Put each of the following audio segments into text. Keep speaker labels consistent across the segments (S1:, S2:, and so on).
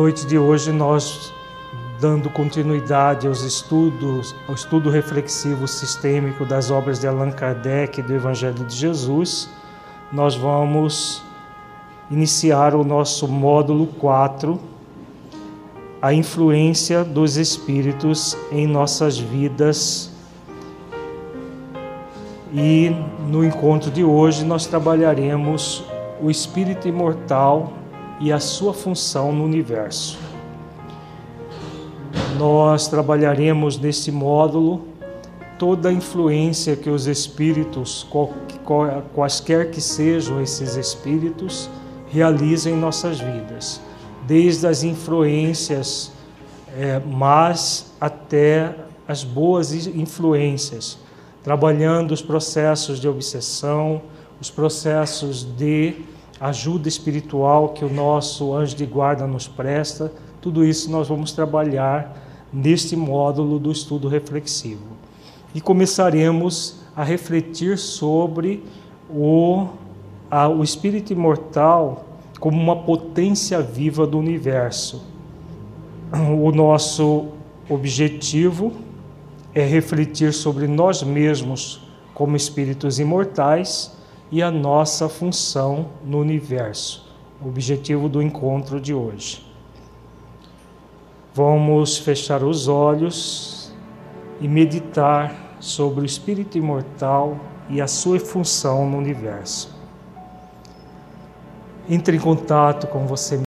S1: Noite de hoje, nós, dando continuidade aos estudos, ao estudo reflexivo sistêmico das obras de Allan Kardec e do Evangelho de Jesus, nós vamos iniciar o nosso módulo 4, a influência dos espíritos em nossas vidas. E no encontro de hoje nós trabalharemos o espírito imortal e a sua função no universo. Nós trabalharemos neste módulo toda a influência que os espíritos, quaisquer que sejam esses espíritos, realizam em nossas vidas, desde as influências é, más até as boas influências, trabalhando os processos de obsessão, os processos de ajuda espiritual que o nosso anjo de guarda nos presta, tudo isso nós vamos trabalhar neste módulo do estudo reflexivo. E começaremos a refletir sobre o, a, o espírito imortal como uma potência viva do universo. O nosso objetivo é refletir sobre nós mesmos como espíritos imortais e a nossa função no universo, o objetivo do encontro de hoje. Vamos fechar os olhos e meditar sobre o espírito imortal e a sua função no universo. Entre em contato com você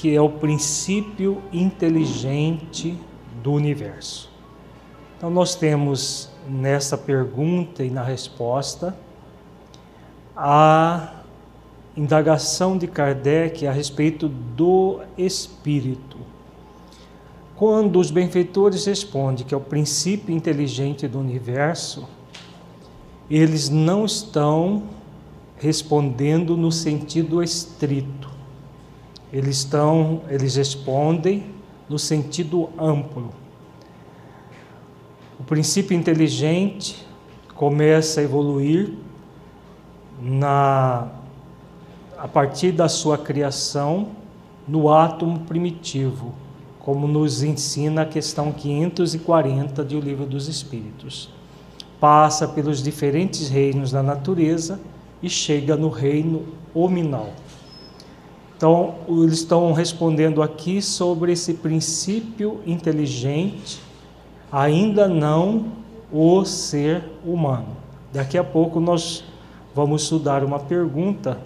S1: que é o princípio inteligente do universo. Então, nós temos nessa pergunta e na resposta a indagação de Kardec a respeito do espírito. Quando os benfeitores respondem que é o princípio inteligente do universo, eles não estão respondendo no sentido estrito eles estão, eles respondem no sentido amplo. O princípio inteligente começa a evoluir na a partir da sua criação no átomo primitivo, como nos ensina a questão 540 do Livro dos Espíritos. Passa pelos diferentes reinos da natureza e chega no reino hominal. Então, eles estão respondendo aqui sobre esse princípio inteligente, ainda não o ser humano. Daqui a pouco nós vamos estudar uma pergunta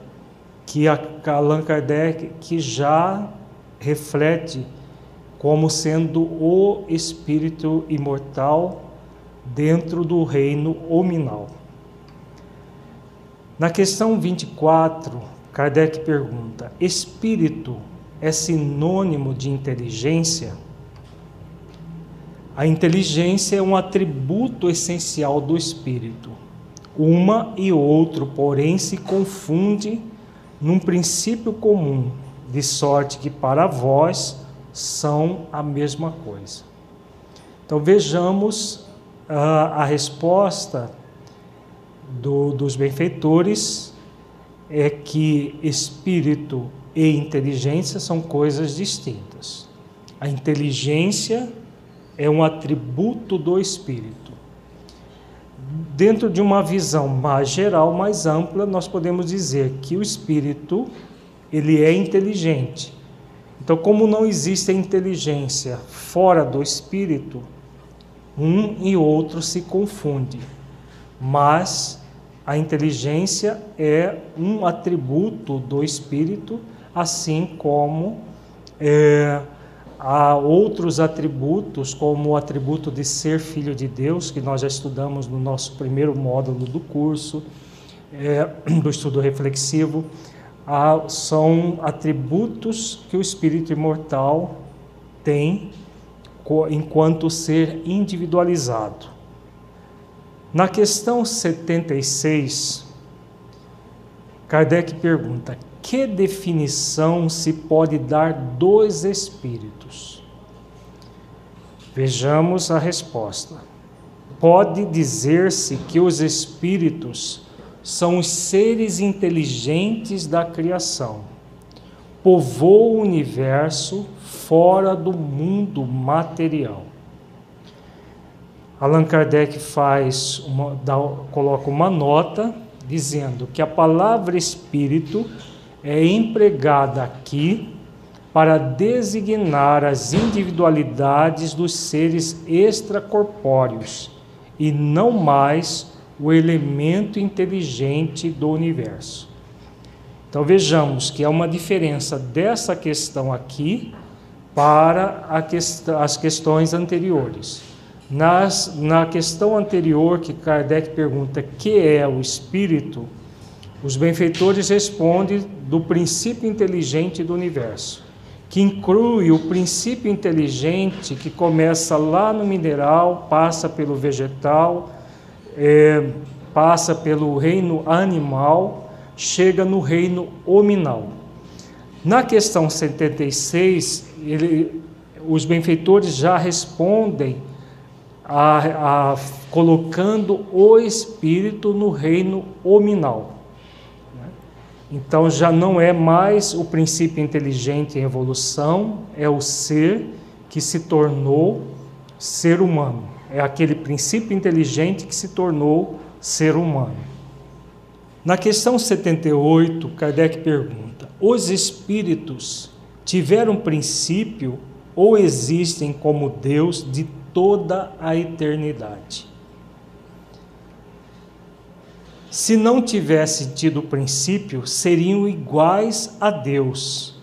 S1: que a Allan Kardec que já reflete como sendo o espírito imortal dentro do reino hominal. Na questão 24, Kardec pergunta: espírito é sinônimo de inteligência? A inteligência é um atributo essencial do espírito. Uma e outro, porém, se confunde num princípio comum, de sorte que para vós são a mesma coisa. Então vejamos uh, a resposta do, dos benfeitores é que espírito e inteligência são coisas distintas. A inteligência é um atributo do espírito. Dentro de uma visão mais geral, mais ampla, nós podemos dizer que o espírito ele é inteligente. Então, como não existe inteligência fora do espírito, um e outro se confunde. Mas a inteligência é um atributo do espírito, assim como é, há outros atributos, como o atributo de ser filho de Deus, que nós já estudamos no nosso primeiro módulo do curso, é, do estudo reflexivo, há, são atributos que o espírito imortal tem enquanto ser individualizado. Na questão 76, Kardec pergunta: que definição se pode dar dos espíritos? Vejamos a resposta. Pode dizer-se que os espíritos são os seres inteligentes da criação, povoam o universo fora do mundo material. Allan Kardec faz uma, dá, coloca uma nota dizendo que a palavra espírito é empregada aqui para designar as individualidades dos seres extracorpóreos e não mais o elemento inteligente do universo. Então vejamos que há uma diferença dessa questão aqui para quest as questões anteriores. Nas, na questão anterior, que Kardec pergunta que é o espírito, os benfeitores respondem do princípio inteligente do universo, que inclui o princípio inteligente que começa lá no mineral, passa pelo vegetal, é, passa pelo reino animal, chega no reino hominal. Na questão 76, ele, os benfeitores já respondem a, a, colocando o espírito no reino hominal. Né? Então já não é mais o princípio inteligente em evolução, é o ser que se tornou ser humano. É aquele princípio inteligente que se tornou ser humano. Na questão 78, Kardec pergunta: os espíritos tiveram princípio ou existem como Deus de toda a eternidade. Se não tivesse tido princípio, seriam iguais a Deus,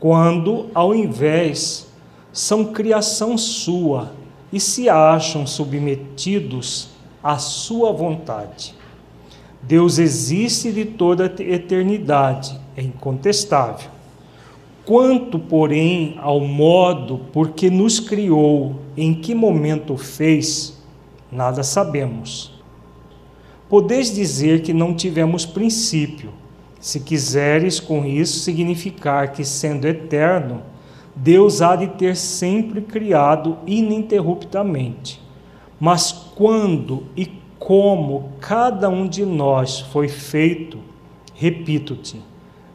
S1: quando, ao invés, são criação sua e se acham submetidos à sua vontade. Deus existe de toda a eternidade, é incontestável. Quanto, porém, ao modo por que nos criou, em que momento fez, nada sabemos. Podeis dizer que não tivemos princípio, se quiseres com isso significar que, sendo eterno, Deus há de ter sempre criado ininterruptamente. Mas quando e como cada um de nós foi feito, repito-te,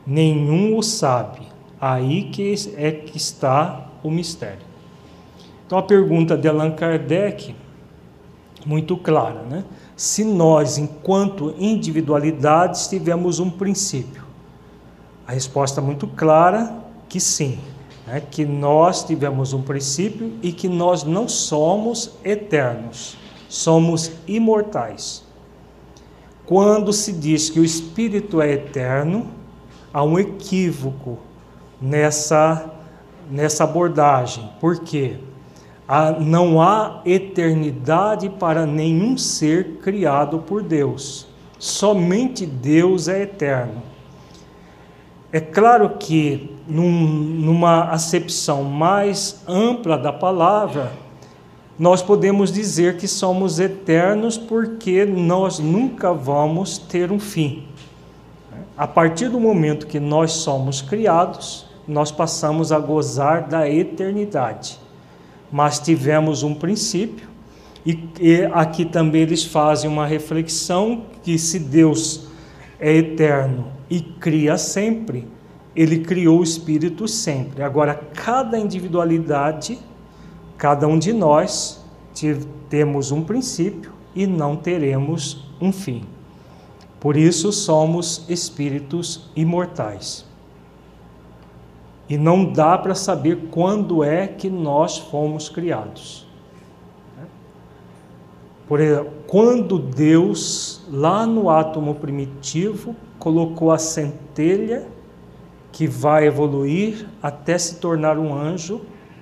S1: nenhum o sabe Aí que é que está o mistério. Então a pergunta de Allan Kardec, muito clara, né? Se nós, enquanto individualidades, tivemos um princípio. A resposta é muito clara que sim, né? que nós tivemos um princípio e que nós não somos eternos, somos imortais. quando se diz que o Espírito é eterno, há um equívoco nessa, nessa abordagem. Por quê? não há eternidade para nenhum ser criado por Deus. Somente Deus é eterno. É claro que, num, numa acepção mais ampla da palavra, nós podemos dizer que somos eternos porque nós nunca vamos ter um fim. A partir do momento que nós somos criados, nós passamos a gozar da eternidade. Mas tivemos um princípio, e, e aqui também eles fazem uma reflexão que se Deus é eterno e cria sempre, ele criou o espírito sempre. Agora, cada individualidade, cada um de nós, temos um princípio e não teremos um fim. Por isso somos espíritos imortais. E não dá para saber quando é que nós fomos criados. Por exemplo, quando Deus, lá no átomo primitivo, colocou a centelha que vai evoluir até se tornar um anjo,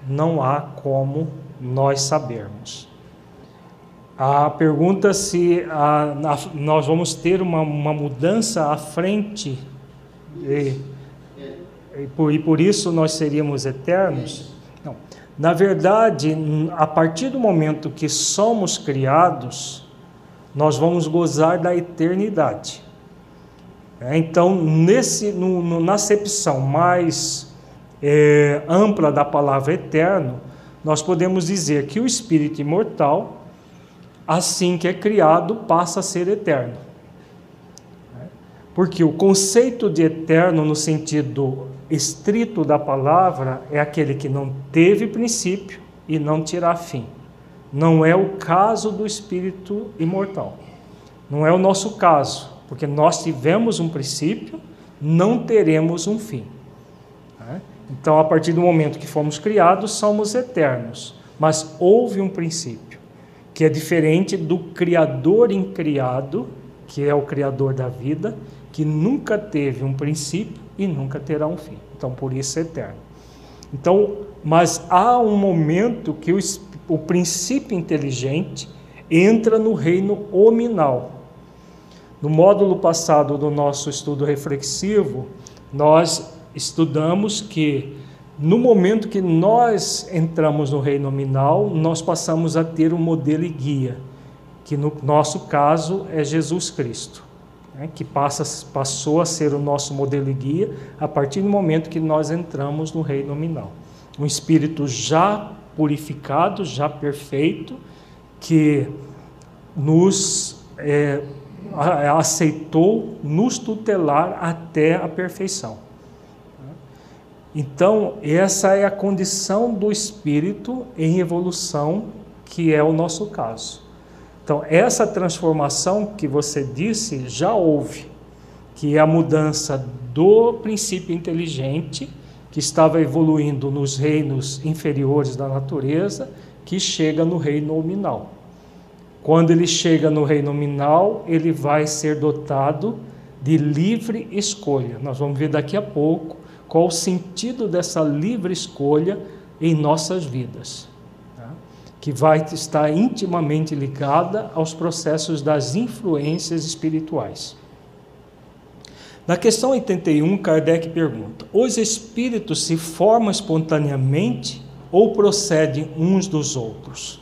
S1: não há como nós sabermos. A pergunta se a, a, nós vamos ter uma, uma mudança à frente e, e, por, e por isso nós seríamos eternos? Não. Na verdade, a partir do momento que somos criados, nós vamos gozar da eternidade. É, então, nesse, no, no, na acepção mais é, ampla da palavra eterno, nós podemos dizer que o espírito imortal, assim que é criado, passa a ser eterno. Porque o conceito de eterno, no sentido estrito da palavra, é aquele que não teve princípio e não terá fim. Não é o caso do espírito imortal. Não é o nosso caso porque nós tivemos um princípio, não teremos um fim. Então, a partir do momento que fomos criados, somos eternos, mas houve um princípio, que é diferente do Criador incriado, que é o Criador da vida, que nunca teve um princípio e nunca terá um fim. Então, por isso é eterno. Então, mas há um momento que o, o princípio inteligente entra no reino hominal no módulo passado do nosso estudo reflexivo, nós estudamos que no momento que nós entramos no reino nominal, nós passamos a ter um modelo e guia, que no nosso caso é Jesus Cristo, né, que passa, passou a ser o nosso modelo e guia a partir do momento que nós entramos no reino nominal. Um espírito já purificado, já perfeito, que nos é, aceitou nos tutelar até a perfeição. Então, essa é a condição do espírito em evolução, que é o nosso caso. Então, essa transformação que você disse já houve, que é a mudança do princípio inteligente, que estava evoluindo nos reinos inferiores da natureza, que chega no reino nominal. Quando ele chega no reino nominal, ele vai ser dotado de livre escolha. Nós vamos ver daqui a pouco qual o sentido dessa livre escolha em nossas vidas, tá? que vai estar intimamente ligada aos processos das influências espirituais. Na questão 81, Kardec pergunta: os espíritos se formam espontaneamente ou procedem uns dos outros?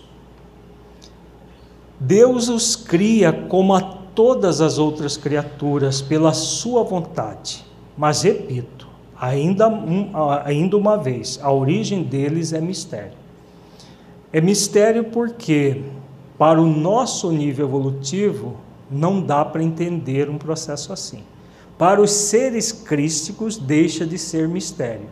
S1: Deus os cria como a todas as outras criaturas pela sua vontade. Mas repito, ainda, um, ainda uma vez, a origem deles é mistério. É mistério porque, para o nosso nível evolutivo, não dá para entender um processo assim. Para os seres crísticos, deixa de ser mistério,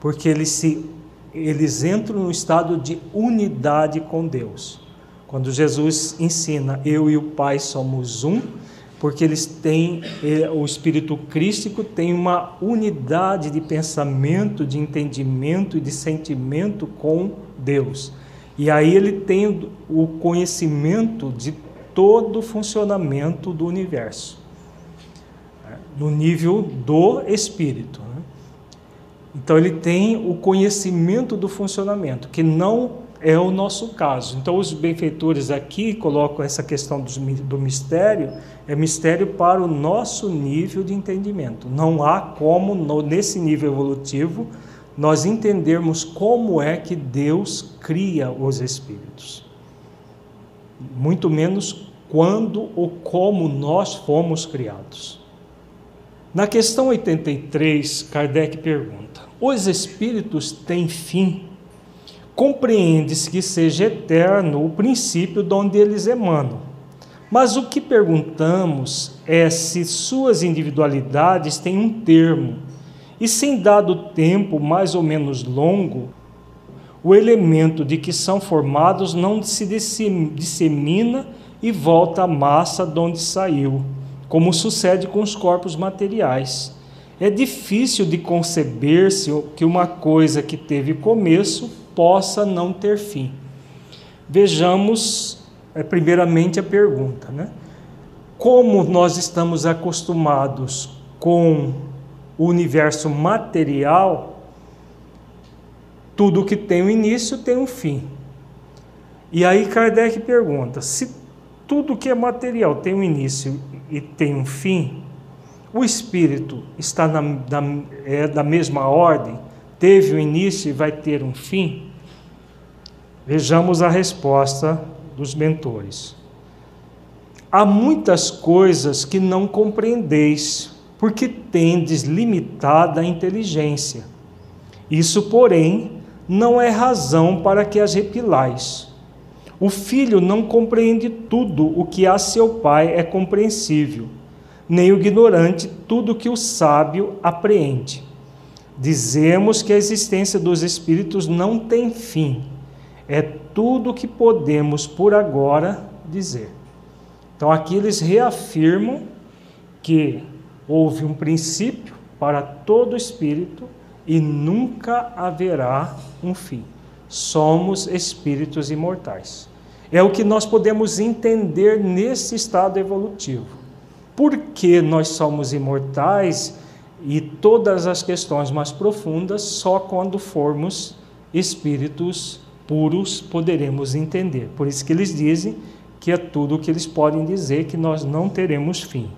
S1: porque eles, se, eles entram no estado de unidade com Deus. Quando Jesus ensina, eu e o Pai somos um, porque eles têm, o espírito crístico tem uma unidade de pensamento, de entendimento e de sentimento com Deus. E aí ele tem o conhecimento de todo o funcionamento do universo, né? no nível do espírito. Né? Então ele tem o conhecimento do funcionamento, que não é o nosso caso. Então os benfeitores aqui colocam essa questão do mistério, é mistério para o nosso nível de entendimento. Não há como, nesse nível evolutivo, nós entendermos como é que Deus cria os espíritos. Muito menos quando ou como nós fomos criados. Na questão 83, Kardec pergunta: Os espíritos têm fim? Compreende-se que seja eterno o princípio de onde eles emanam. Mas o que perguntamos é se suas individualidades têm um termo e sem dado tempo mais ou menos longo, o elemento de que são formados não se dissemina e volta à massa de onde saiu, como sucede com os corpos materiais. É difícil de conceber-se que uma coisa que teve começo possa não ter fim. Vejamos, é, primeiramente, a pergunta, né? Como nós estamos acostumados com o universo material, tudo que tem um início tem um fim. E aí Kardec pergunta: se tudo que é material tem um início e tem um fim, o espírito está na, é da mesma ordem, teve um início e vai ter um fim? Vejamos a resposta dos mentores. Há muitas coisas que não compreendeis, porque tendes limitada inteligência. Isso, porém, não é razão para que as repilais. O filho não compreende tudo o que a seu pai é compreensível, nem o ignorante tudo o que o sábio apreende. Dizemos que a existência dos espíritos não tem fim. É tudo o que podemos por agora dizer. Então aqui eles reafirmam que Houve um princípio para todo espírito e nunca haverá um fim. Somos espíritos imortais. É o que nós podemos entender nesse estado evolutivo. Por que nós somos imortais e todas as questões mais profundas só quando formos espíritos puros poderemos entender. Por isso que eles dizem que é tudo o que eles podem dizer que nós não teremos fim.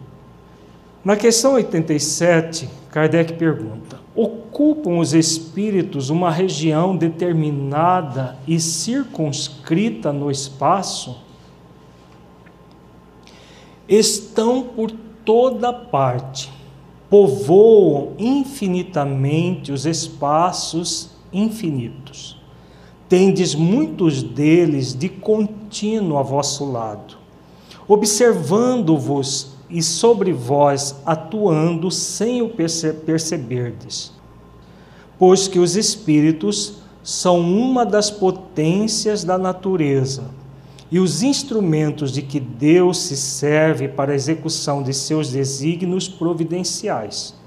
S1: Na questão 87, Kardec pergunta: ocupam os espíritos uma região determinada e circunscrita no espaço? Estão por toda parte, povoam infinitamente os espaços infinitos. Tendes muitos deles de contínuo a vosso lado, observando-vos e sobre vós atuando sem o perce perceberdes. Pois que os espíritos são uma das potências da natureza e os instrumentos de que Deus se serve para a execução de seus desígnios providenciais.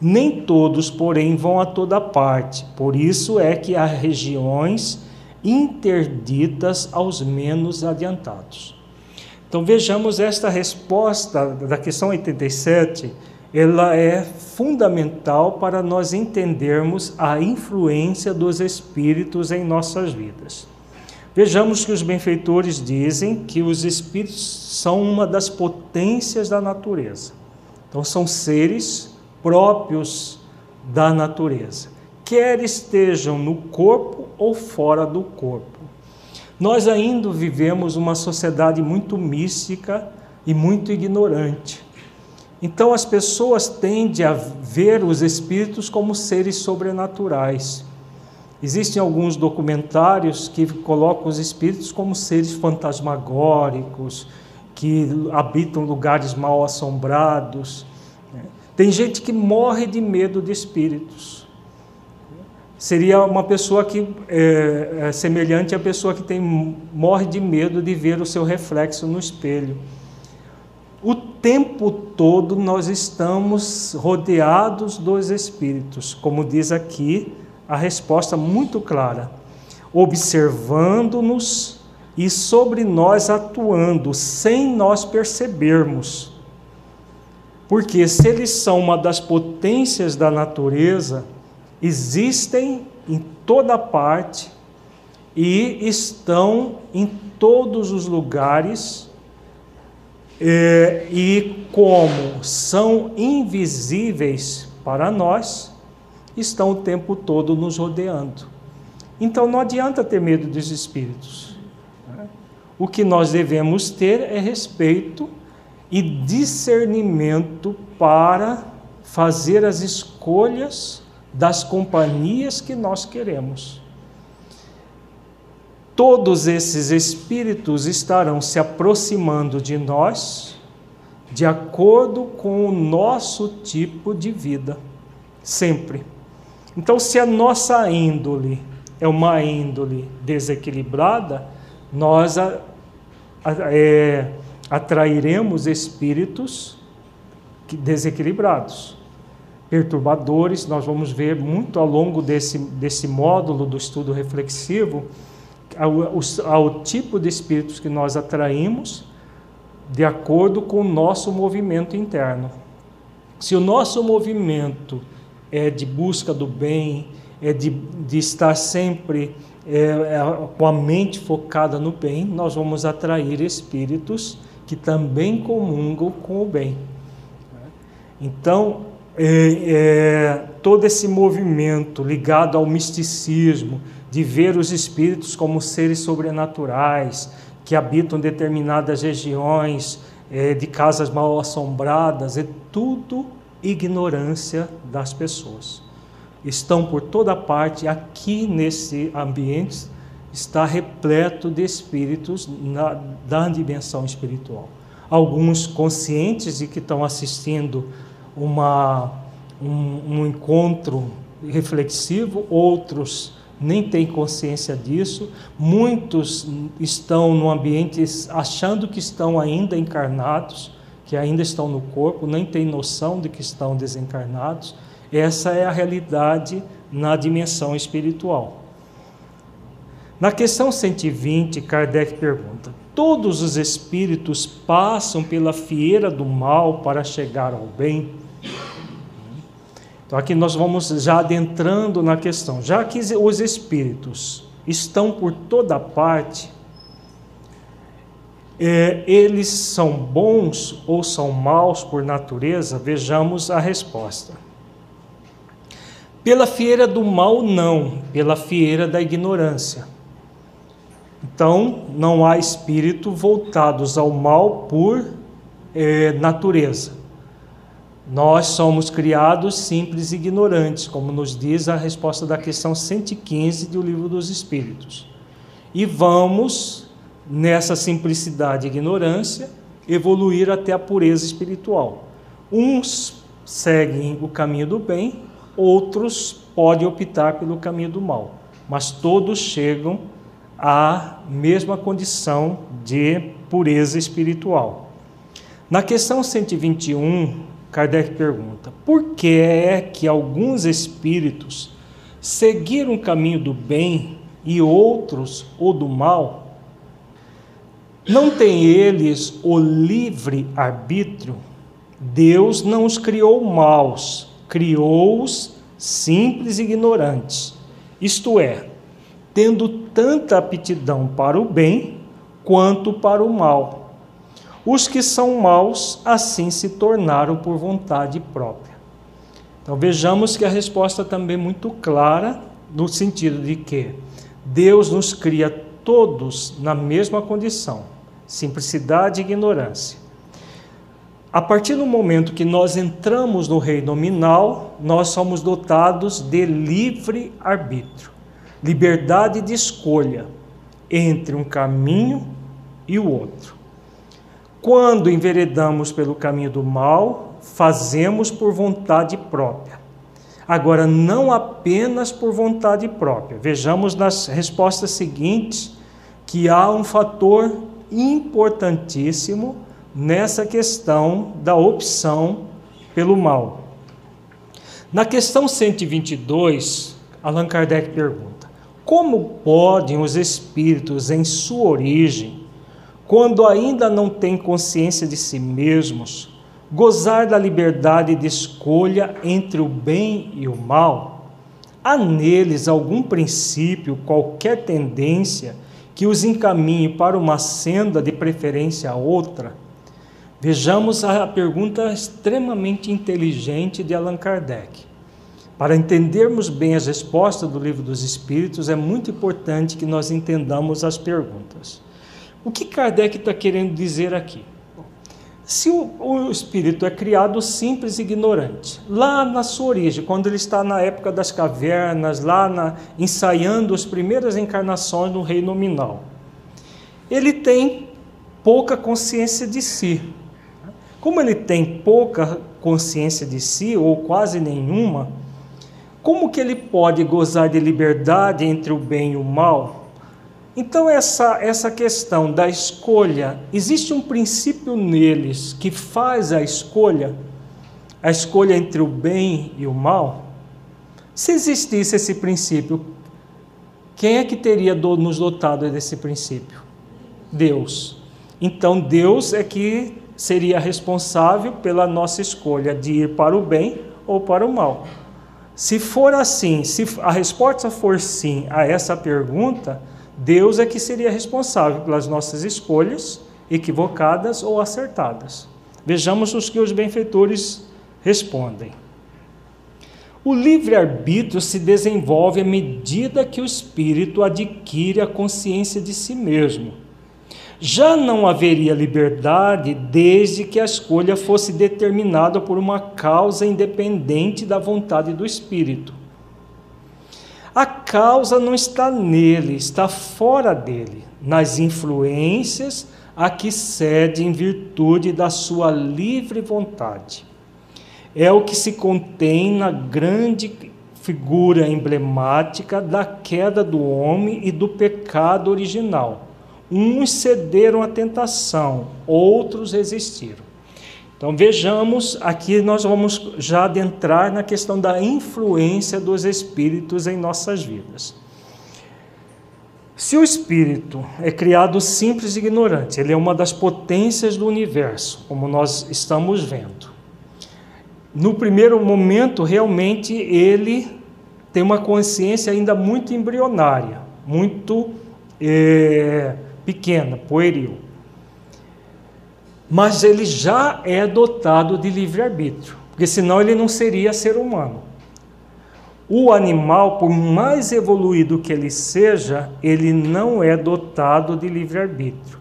S1: Nem todos, porém, vão a toda parte, por isso é que há regiões interditas aos menos adiantados. Então vejamos esta resposta da questão 87, ela é fundamental para nós entendermos a influência dos espíritos em nossas vidas. Vejamos que os benfeitores dizem que os espíritos são uma das potências da natureza. Então são seres próprios da natureza, quer estejam no corpo ou fora do corpo. Nós ainda vivemos uma sociedade muito mística e muito ignorante. Então as pessoas tendem a ver os espíritos como seres sobrenaturais. Existem alguns documentários que colocam os espíritos como seres fantasmagóricos, que habitam lugares mal assombrados. Tem gente que morre de medo de espíritos seria uma pessoa que é, é, semelhante à pessoa que tem morre de medo de ver o seu reflexo no espelho. O tempo todo nós estamos rodeados dos espíritos, como diz aqui a resposta muito clara, observando-nos e sobre nós atuando sem nós percebermos. Porque se eles são uma das potências da natureza, existem em toda parte e estão em todos os lugares, é, e como são invisíveis para nós, estão o tempo todo nos rodeando. Então não adianta ter medo dos espíritos. O que nós devemos ter é respeito e discernimento para fazer as escolhas das companhias que nós queremos. Todos esses espíritos estarão se aproximando de nós de acordo com o nosso tipo de vida, sempre. Então, se a nossa índole é uma índole desequilibrada, nós a, a, é, atrairemos espíritos desequilibrados, perturbadores. Nós vamos ver muito ao longo desse, desse módulo do estudo reflexivo ao, ao tipo de espíritos que nós atraímos de acordo com o nosso movimento interno. Se o nosso movimento é de busca do bem, é de, de estar sempre é, é, com a mente focada no bem, nós vamos atrair espíritos que também comungam com o bem. Então, é, é, todo esse movimento ligado ao misticismo, de ver os espíritos como seres sobrenaturais, que habitam determinadas regiões, é, de casas mal assombradas, é tudo ignorância das pessoas. Estão por toda parte, aqui nesse ambiente está repleto de espíritos na, da dimensão espiritual. Alguns conscientes de que estão assistindo uma, um, um encontro reflexivo, outros nem têm consciência disso. Muitos estão no ambiente achando que estão ainda encarnados, que ainda estão no corpo, nem têm noção de que estão desencarnados. Essa é a realidade na dimensão espiritual. Na questão 120, Kardec pergunta: Todos os espíritos passam pela fieira do mal para chegar ao bem? Então aqui nós vamos já adentrando na questão. Já que os espíritos estão por toda parte, é, eles são bons ou são maus por natureza? Vejamos a resposta. Pela fieira do mal, não, pela fieira da ignorância. Então, não há espírito voltados ao mal por é, natureza. Nós somos criados simples e ignorantes, como nos diz a resposta da questão 115 do Livro dos Espíritos. E vamos, nessa simplicidade e ignorância, evoluir até a pureza espiritual. Uns seguem o caminho do bem, outros podem optar pelo caminho do mal, mas todos chegam à mesma condição de pureza espiritual. Na questão 121, Kardec pergunta: por que é que alguns espíritos seguiram o caminho do bem e outros o do mal? Não têm eles o livre arbítrio? Deus não os criou maus, criou-os simples e ignorantes. Isto é, tendo tanta aptidão para o bem quanto para o mal os que são maus assim se tornaram por vontade própria. Então vejamos que a resposta também é muito clara, no sentido de que Deus nos cria todos na mesma condição, simplicidade e ignorância. A partir do momento que nós entramos no reino nominal, nós somos dotados de livre arbítrio, liberdade de escolha entre um caminho e o outro. Quando enveredamos pelo caminho do mal, fazemos por vontade própria. Agora, não apenas por vontade própria. Vejamos nas respostas seguintes que há um fator importantíssimo nessa questão da opção pelo mal. Na questão 122, Allan Kardec pergunta: Como podem os espíritos, em sua origem, quando ainda não têm consciência de si mesmos, gozar da liberdade de escolha entre o bem e o mal? Há neles algum princípio, qualquer tendência que os encaminhe para uma senda de preferência a outra? Vejamos a pergunta extremamente inteligente de Allan Kardec. Para entendermos bem as respostas do Livro dos Espíritos, é muito importante que nós entendamos as perguntas. O que Kardec está querendo dizer aqui? Se o, o, espírito é criado simples e ignorante, lá na sua origem, quando ele está na época das cavernas, lá na, ensaiando as primeiras encarnações no reino nominal, ele tem pouca consciência de si. Como ele tem pouca consciência de si, ou quase nenhuma, como que ele pode gozar de liberdade entre o bem e o mal? Então, essa, essa questão da escolha, existe um princípio neles que faz a escolha, a escolha entre o bem e o mal? Se existisse esse princípio, quem é que teria nos dotado desse princípio? Deus. Então, Deus é que seria responsável pela nossa escolha de ir para o bem ou para o mal. Se for assim, se a resposta for sim a essa pergunta, Deus é que seria responsável pelas nossas escolhas, equivocadas ou acertadas. Vejamos os que os benfeitores respondem. O livre-arbítrio se desenvolve à medida que o espírito adquire a consciência de si mesmo. Já não haveria liberdade desde que a escolha fosse determinada por uma causa independente da vontade do espírito. A causa não está nele, está fora dele, nas influências a que cede em virtude da sua livre vontade. É o que se contém na grande figura emblemática da queda do homem e do pecado original. Uns cederam à tentação, outros resistiram. Então vejamos, aqui nós vamos já adentrar na questão da influência dos espíritos em nossas vidas. Se o espírito é criado simples e ignorante, ele é uma das potências do universo, como nós estamos vendo. No primeiro momento, realmente ele tem uma consciência ainda muito embrionária, muito é, pequena, pueril mas ele já é dotado de livre-arbítrio, porque senão ele não seria ser humano. O animal, por mais evoluído que ele seja, ele não é dotado de livre-arbítrio.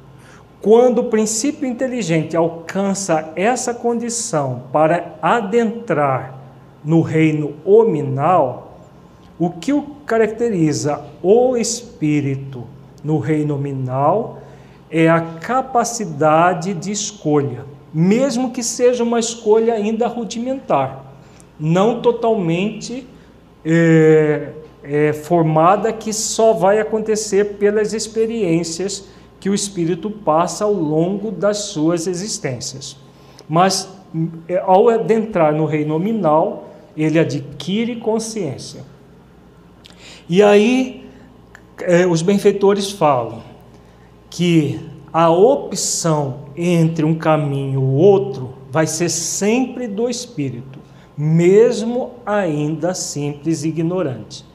S1: Quando o princípio inteligente alcança essa condição para adentrar no reino hominal, o que o caracteriza o espírito no reino nominal é a capacidade de escolha, mesmo que seja uma escolha ainda rudimentar, não totalmente é, é, formada, que só vai acontecer pelas experiências que o espírito passa ao longo das suas existências. Mas é, ao adentrar no reino nominal, ele adquire consciência. E aí é, os benfeitores falam que a opção entre um caminho e o outro vai ser sempre do espírito, mesmo ainda simples e ignorante.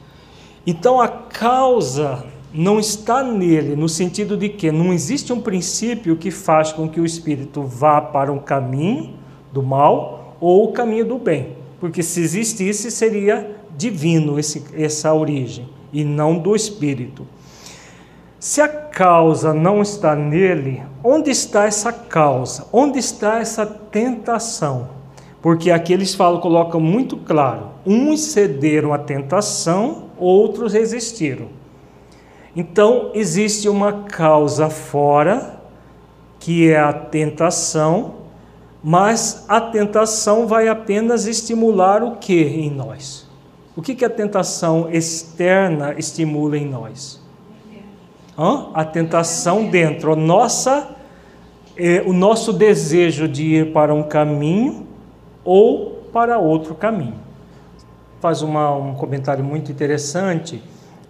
S1: Então a causa não está nele, no sentido de que não existe um princípio que faz com que o espírito vá para um caminho do mal ou o caminho do bem, porque se existisse seria divino esse, essa origem e não do espírito. Se a causa não está nele, onde está essa causa? Onde está essa tentação? Porque aqui eles falam, colocam muito claro: uns cederam à tentação, outros resistiram. Então, existe uma causa fora, que é a tentação, mas a tentação vai apenas estimular o que em nós? O que, que a tentação externa estimula em nós? Hã? A tentação dentro, a nossa, é, o nosso desejo de ir para um caminho ou para outro caminho. Faz uma, um comentário muito interessante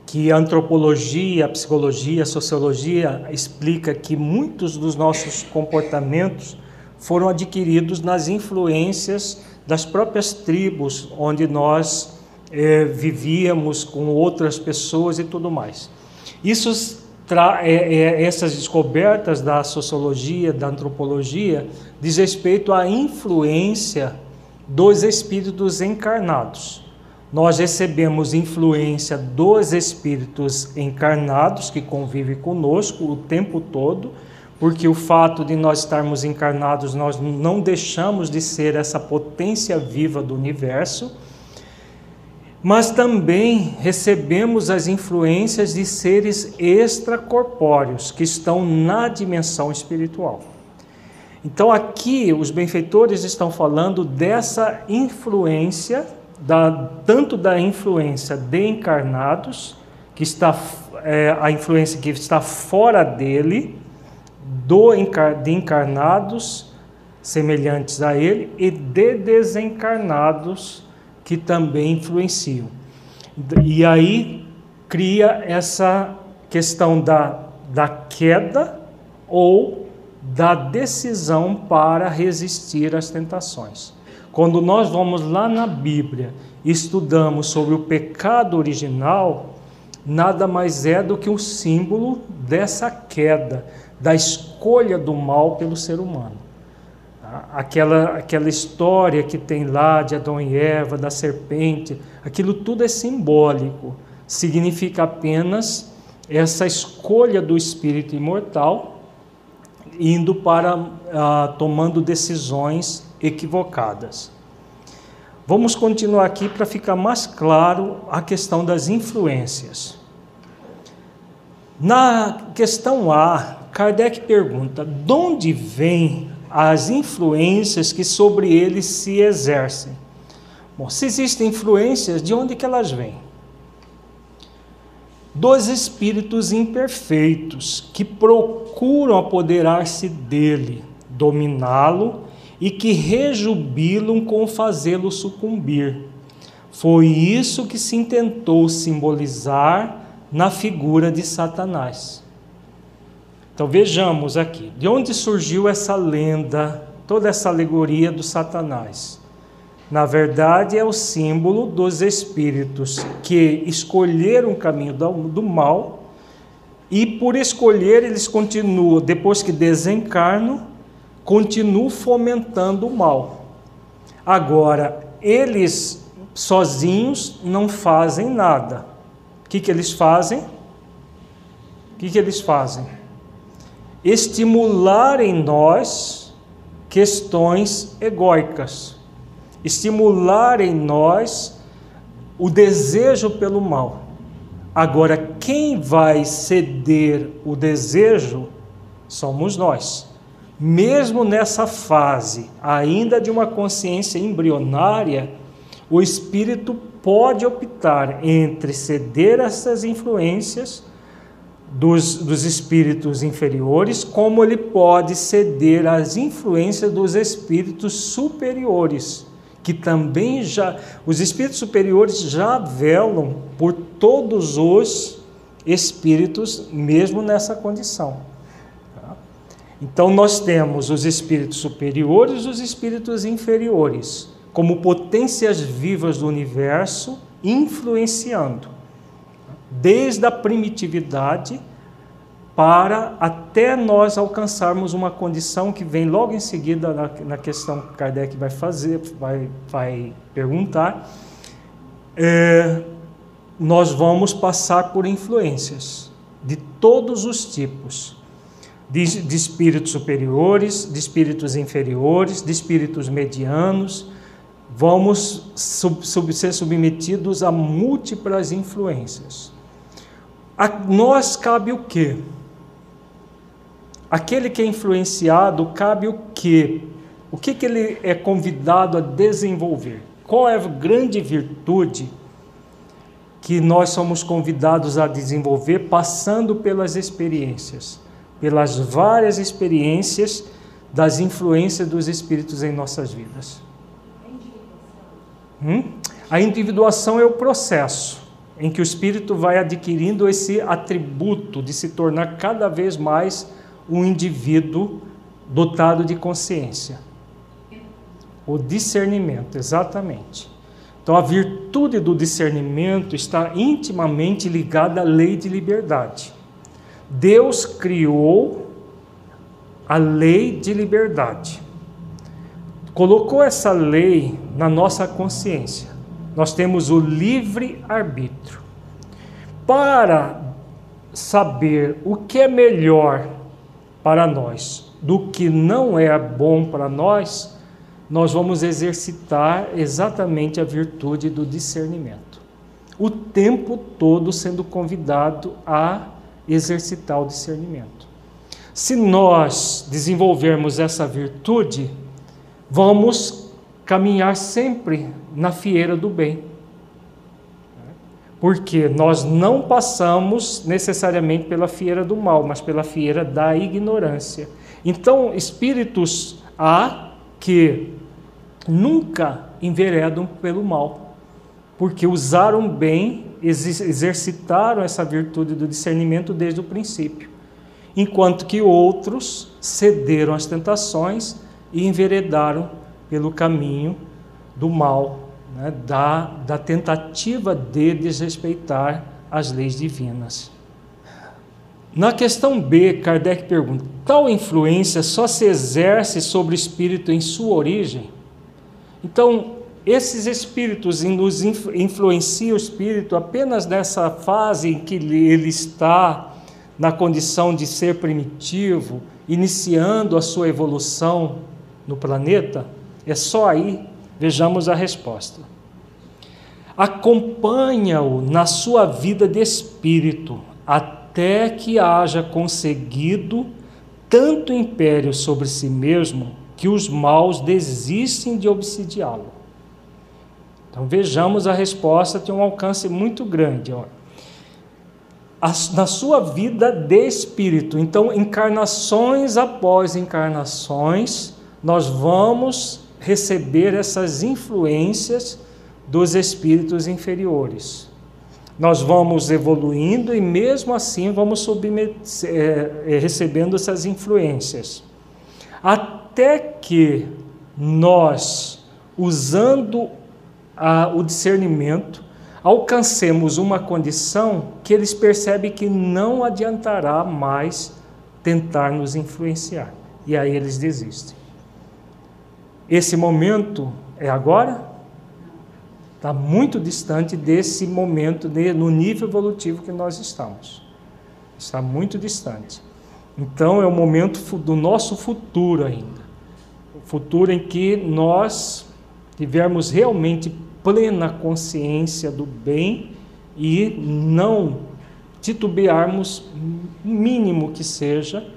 S1: que a antropologia, a psicologia, a sociologia explica que muitos dos nossos comportamentos foram adquiridos nas influências das próprias tribos onde nós é, vivíamos com outras pessoas e tudo mais. Isso é, é, essas descobertas da sociologia, da antropologia, diz respeito à influência dos espíritos encarnados. Nós recebemos influência dos espíritos encarnados que convivem conosco o tempo todo, porque o fato de nós estarmos encarnados, nós não deixamos de ser essa potência viva do universo mas também recebemos as influências de seres extracorpóreos que estão na dimensão espiritual. Então aqui os benfeitores estão falando dessa influência, da, tanto da influência de encarnados, que está é, a influência que está fora dele, do de encarnados semelhantes a ele e de desencarnados que também influenciam. E aí cria essa questão da, da queda ou da decisão para resistir às tentações. Quando nós vamos lá na Bíblia estudamos sobre o pecado original, nada mais é do que um símbolo dessa queda, da escolha do mal pelo ser humano aquela, aquela história que tem lá de Adão e Eva, da serpente, aquilo tudo é simbólico, significa apenas essa escolha do espírito imortal indo para ah, tomando decisões equivocadas. Vamos continuar aqui para ficar mais claro a questão das influências. Na questão A, Kardec pergunta: de onde vem as influências que sobre eles se exercem. Bom, se existem influências, de onde que elas vêm? Dos espíritos imperfeitos que procuram apoderar-se dele, dominá-lo e que rejubilam com fazê-lo sucumbir. Foi isso que se intentou simbolizar na figura de Satanás. Então vejamos aqui, de onde surgiu essa lenda, toda essa alegoria do Satanás? Na verdade, é o símbolo dos espíritos que escolheram o caminho do mal e, por escolher, eles continuam, depois que desencarnam, continuam fomentando o mal. Agora, eles sozinhos não fazem nada. O que, que eles fazem? O que, que eles fazem? Estimular em nós questões egóicas, estimular em nós o desejo pelo mal. Agora, quem vai ceder o desejo somos nós. Mesmo nessa fase, ainda de uma consciência embrionária, o espírito pode optar entre ceder essas influências dos, dos espíritos inferiores, como ele pode ceder às influências dos espíritos superiores, que também já, os espíritos superiores já velam por todos os espíritos, mesmo nessa condição. Tá? Então, nós temos os espíritos superiores e os espíritos inferiores, como potências vivas do universo, influenciando desde a primitividade para até nós alcançarmos uma condição que vem logo em seguida na, na questão que Kardec vai fazer, vai, vai perguntar, é, nós vamos passar por influências de todos os tipos, de, de espíritos superiores, de espíritos inferiores, de espíritos medianos, vamos sub, sub, ser submetidos a múltiplas influências. A nós cabe o quê? Aquele que é influenciado, cabe o quê? O que, que ele é convidado a desenvolver? Qual é a grande virtude que nós somos convidados a desenvolver passando pelas experiências, pelas várias experiências das influências dos espíritos em nossas vidas? Hum? A individuação é o processo em que o espírito vai adquirindo esse atributo de se tornar cada vez mais um indivíduo dotado de consciência. O discernimento, exatamente. Então, a virtude do discernimento está intimamente ligada à lei de liberdade. Deus criou a lei de liberdade. Colocou essa lei na nossa consciência. Nós temos o livre arbítrio. Para saber o que é melhor para nós do que não é bom para nós, nós vamos exercitar exatamente a virtude do discernimento. O tempo todo sendo convidado a exercitar o discernimento. Se nós desenvolvermos essa virtude, vamos caminhar sempre na fieira do bem. Porque nós não passamos necessariamente pela fieira do mal, mas pela fieira da ignorância. Então, espíritos há que nunca enveredam pelo mal, porque usaram bem, exercitaram essa virtude do discernimento desde o princípio, enquanto que outros cederam às tentações e enveredaram pelo caminho do mal, né, da, da tentativa de desrespeitar as leis divinas. Na questão B, Kardec pergunta: tal influência só se exerce sobre o espírito em sua origem? Então, esses espíritos nos influenciam o espírito apenas nessa fase em que ele está na condição de ser primitivo, iniciando a sua evolução no planeta? É só aí, vejamos a resposta. Acompanha-o na sua vida de espírito, até que haja conseguido tanto império sobre si mesmo que os maus desistem de obsidiá-lo. Então vejamos a resposta tem um alcance muito grande. Ó. Na sua vida de espírito, então encarnações após encarnações, nós vamos receber essas influências dos espíritos inferiores. Nós vamos evoluindo e mesmo assim vamos é, recebendo essas influências. Até até que nós, usando a, o discernimento, alcancemos uma condição que eles percebem que não adiantará mais tentar nos influenciar. E aí eles desistem. Esse momento é agora? Está muito distante desse momento, no nível evolutivo que nós estamos. Está muito distante. Então é o momento do nosso futuro ainda futuro em que nós tivermos realmente plena consciência do bem e não titubearmos, mínimo que seja,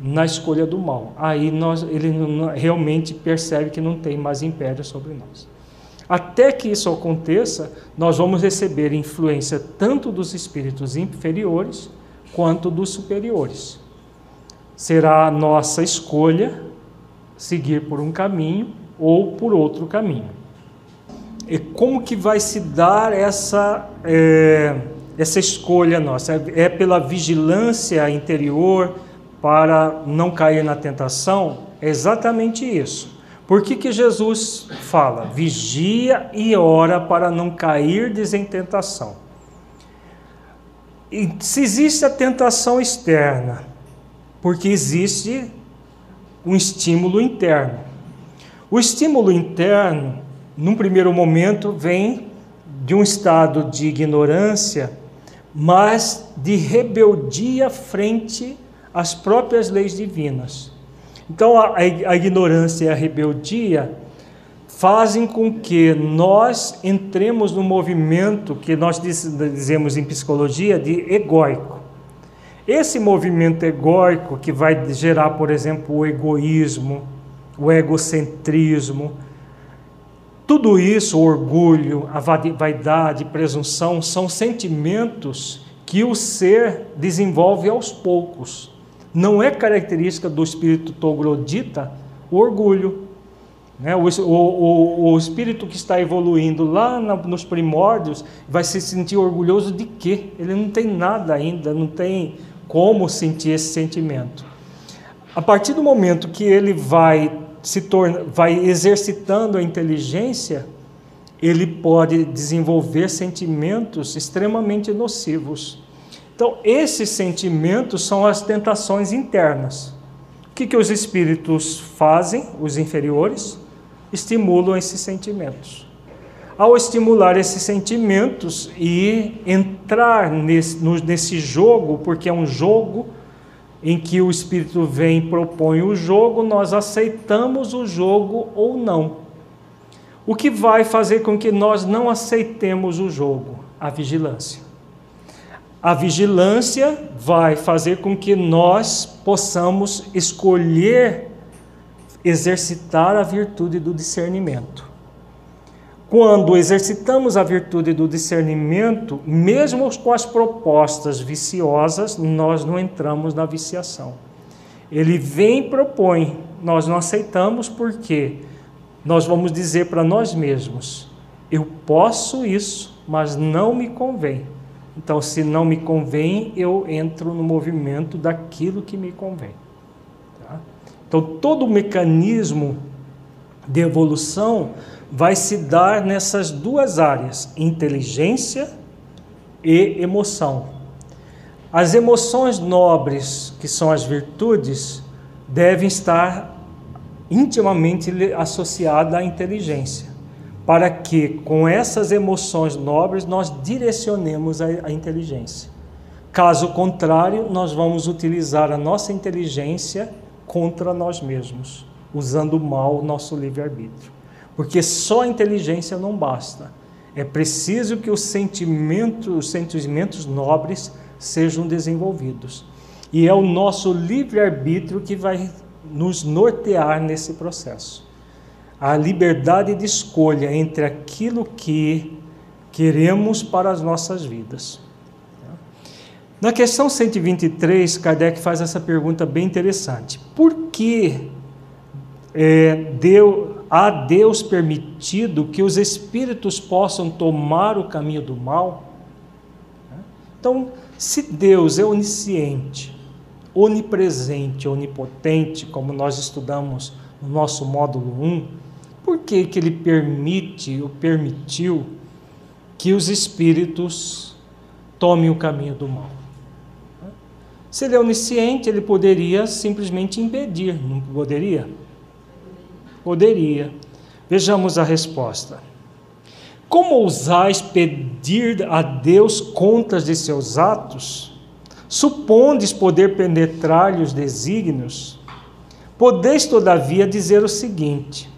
S1: na escolha do mal. Aí nós, ele realmente percebe que não tem mais império sobre nós. Até que isso aconteça, nós vamos receber influência tanto dos espíritos inferiores quanto dos superiores. Será a nossa escolha seguir por um caminho ou por outro caminho. E como que vai se dar essa, é, essa escolha nossa? É pela vigilância interior para não cair na tentação? É exatamente isso. Por que, que Jesus fala? Vigia e ora para não cair em tentação. E se existe a tentação externa, porque existe um estímulo interno. O estímulo interno, num primeiro momento, vem de um estado de ignorância, mas de rebeldia frente às próprias leis divinas. Então, a, a ignorância e a rebeldia fazem com que nós entremos no movimento que nós dizemos em psicologia de egóico. Esse movimento egóico que vai gerar, por exemplo, o egoísmo, o egocentrismo, tudo isso, orgulho, a vaidade, presunção, são sentimentos que o ser desenvolve aos poucos. Não é característica do espírito troglodita o orgulho. Né? O, o, o, espírito que está evoluindo lá na, nos primórdios vai se sentir orgulhoso de quê? Ele não tem nada ainda, não tem como sentir esse sentimento. A partir do momento que ele vai se torna, vai exercitando a inteligência, ele pode desenvolver sentimentos extremamente nocivos. Então, esses sentimentos são as tentações internas. O que, que os espíritos fazem, os inferiores? estimulam esses sentimentos. Ao estimular esses sentimentos e entrar nesse, nesse jogo, porque é um jogo em que o Espírito vem e propõe o jogo, nós aceitamos o jogo ou não. O que vai fazer com que nós não aceitemos o jogo? A vigilância. A vigilância vai fazer com que nós possamos escolher exercitar a virtude do discernimento. Quando exercitamos a virtude do discernimento, mesmo com as propostas viciosas, nós não entramos na viciação. Ele vem e propõe, nós não aceitamos porque nós vamos dizer para nós mesmos: eu posso isso, mas não me convém. Então, se não me convém, eu entro no movimento daquilo que me convém. Então, todo o mecanismo de evolução vai se dar nessas duas áreas, inteligência e emoção. As emoções nobres, que são as virtudes, devem estar intimamente associadas à inteligência, para que com essas emoções nobres nós direcionemos a, a inteligência. Caso contrário, nós vamos utilizar a nossa inteligência contra nós mesmos, usando mal o nosso livre-arbítrio. Porque só a inteligência não basta. É preciso que os sentimentos, os sentimentos nobres sejam desenvolvidos. E é o nosso livre-arbítrio que vai nos nortear nesse processo. A liberdade de escolha entre aquilo que queremos para as nossas vidas. Na questão 123, Kardec faz essa pergunta bem interessante. Por que é, deu, há Deus permitido que os espíritos possam tomar o caminho do mal? Então, se Deus é onisciente, onipresente, onipotente, como nós estudamos no nosso módulo 1, por que, que ele permite ou permitiu que os espíritos tomem o caminho do mal? Se ele é onisciente, ele poderia simplesmente impedir, não poderia? Poderia. Vejamos a resposta. Como ousais pedir a Deus contas de seus atos? Supondes poder penetrar-lhe os desígnios? Podeis, todavia, dizer o seguinte: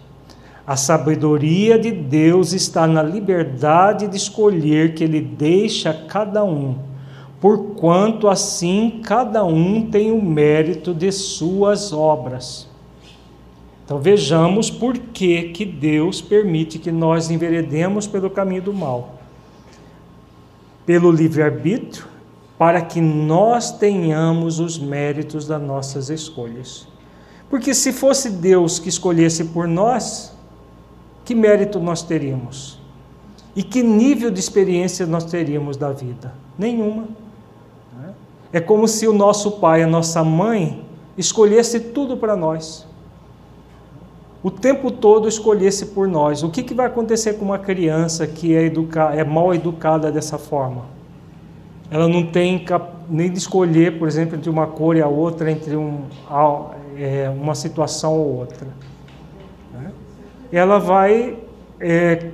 S1: a sabedoria de Deus está na liberdade de escolher que Ele deixa a cada um porquanto assim cada um tem o mérito de suas obras. Então vejamos por que, que Deus permite que nós enveredemos pelo caminho do mal. Pelo livre-arbítrio, para que nós tenhamos os méritos das nossas escolhas. Porque se fosse Deus que escolhesse por nós, que mérito nós teríamos? E que nível de experiência nós teríamos da vida? Nenhuma. É como se o nosso pai, a nossa mãe, escolhesse tudo para nós. O tempo todo escolhesse por nós. O que, que vai acontecer com uma criança que é, educa é mal educada dessa forma? Ela não tem nem de escolher, por exemplo, entre uma cor e a outra, entre um, é, uma situação ou outra. Ela vai é,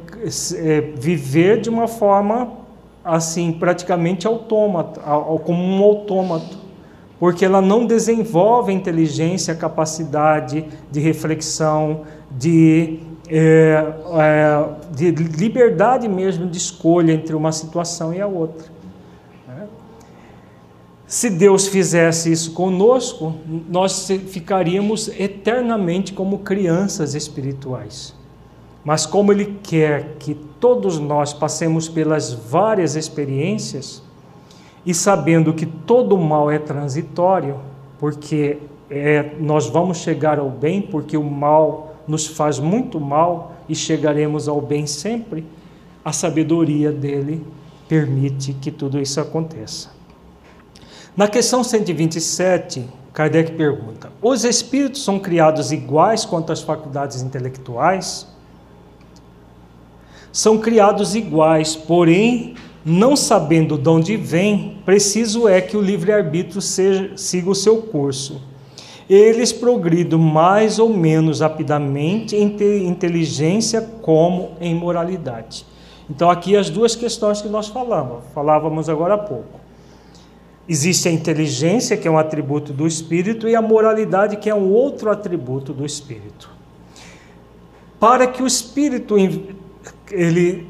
S1: é, viver de uma forma assim, praticamente autômata, como um autômato, porque ela não desenvolve a inteligência, a capacidade de reflexão, de, é, é, de liberdade mesmo de escolha entre uma situação e a outra. Se Deus fizesse isso conosco, nós ficaríamos eternamente como crianças espirituais. Mas como Ele quer que todos nós passemos pelas várias experiências, e sabendo que todo mal é transitório, porque é, nós vamos chegar ao bem, porque o mal nos faz muito mal e chegaremos ao bem sempre, a sabedoria dele permite que tudo isso aconteça. Na questão 127, Kardec pergunta: Os espíritos são criados iguais quanto às faculdades intelectuais? São criados iguais, porém, não sabendo de onde vem, preciso é que o livre-arbítrio siga o seu curso. Eles progridem mais ou menos rapidamente em inteligência como em moralidade. Então, aqui as duas questões que nós falamos, falávamos agora há pouco. Existe a inteligência, que é um atributo do espírito, e a moralidade, que é um outro atributo do espírito. Para que o espírito ele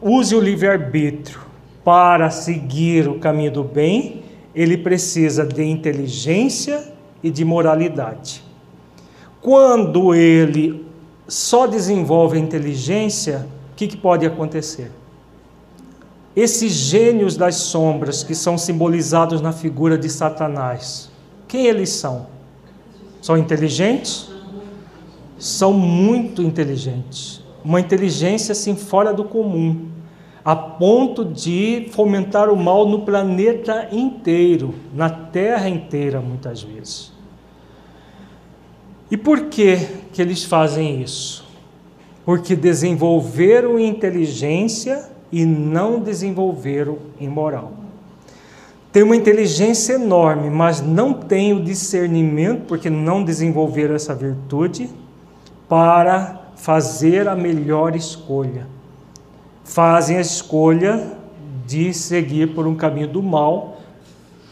S1: use o livre-arbítrio para seguir o caminho do bem, ele precisa de inteligência e de moralidade. Quando ele só desenvolve a inteligência, o que, que pode acontecer? Esses gênios das sombras que são simbolizados na figura de Satanás, quem eles são? São inteligentes? São muito inteligentes. Uma inteligência assim fora do comum, a ponto de fomentar o mal no planeta inteiro, na Terra inteira, muitas vezes. E por que que eles fazem isso? Porque desenvolveram inteligência e não desenvolveram em moral. Tem uma inteligência enorme, mas não tem o discernimento, porque não desenvolveram essa virtude, para fazer a melhor escolha. Fazem a escolha de seguir por um caminho do mal,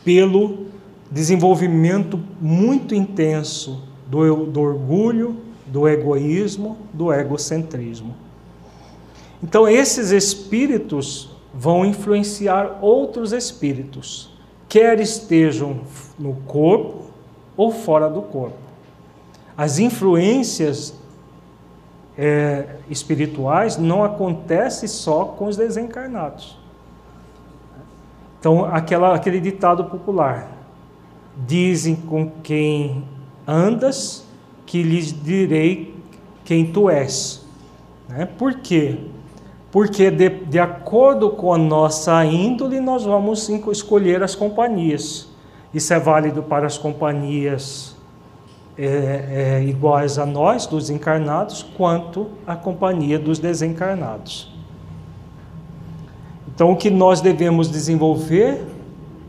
S1: pelo desenvolvimento muito intenso do, do orgulho, do egoísmo, do egocentrismo. Então, esses espíritos vão influenciar outros espíritos, quer estejam no corpo ou fora do corpo. As influências é, espirituais não acontecem só com os desencarnados. Então, aquela, aquele ditado popular: dizem com quem andas, que lhes direi quem tu és. Né? Por quê? Porque de, de acordo com a nossa índole, nós vamos escolher as companhias. Isso é válido para as companhias é, é, iguais a nós, dos encarnados, quanto a companhia dos desencarnados. Então, o que nós devemos desenvolver,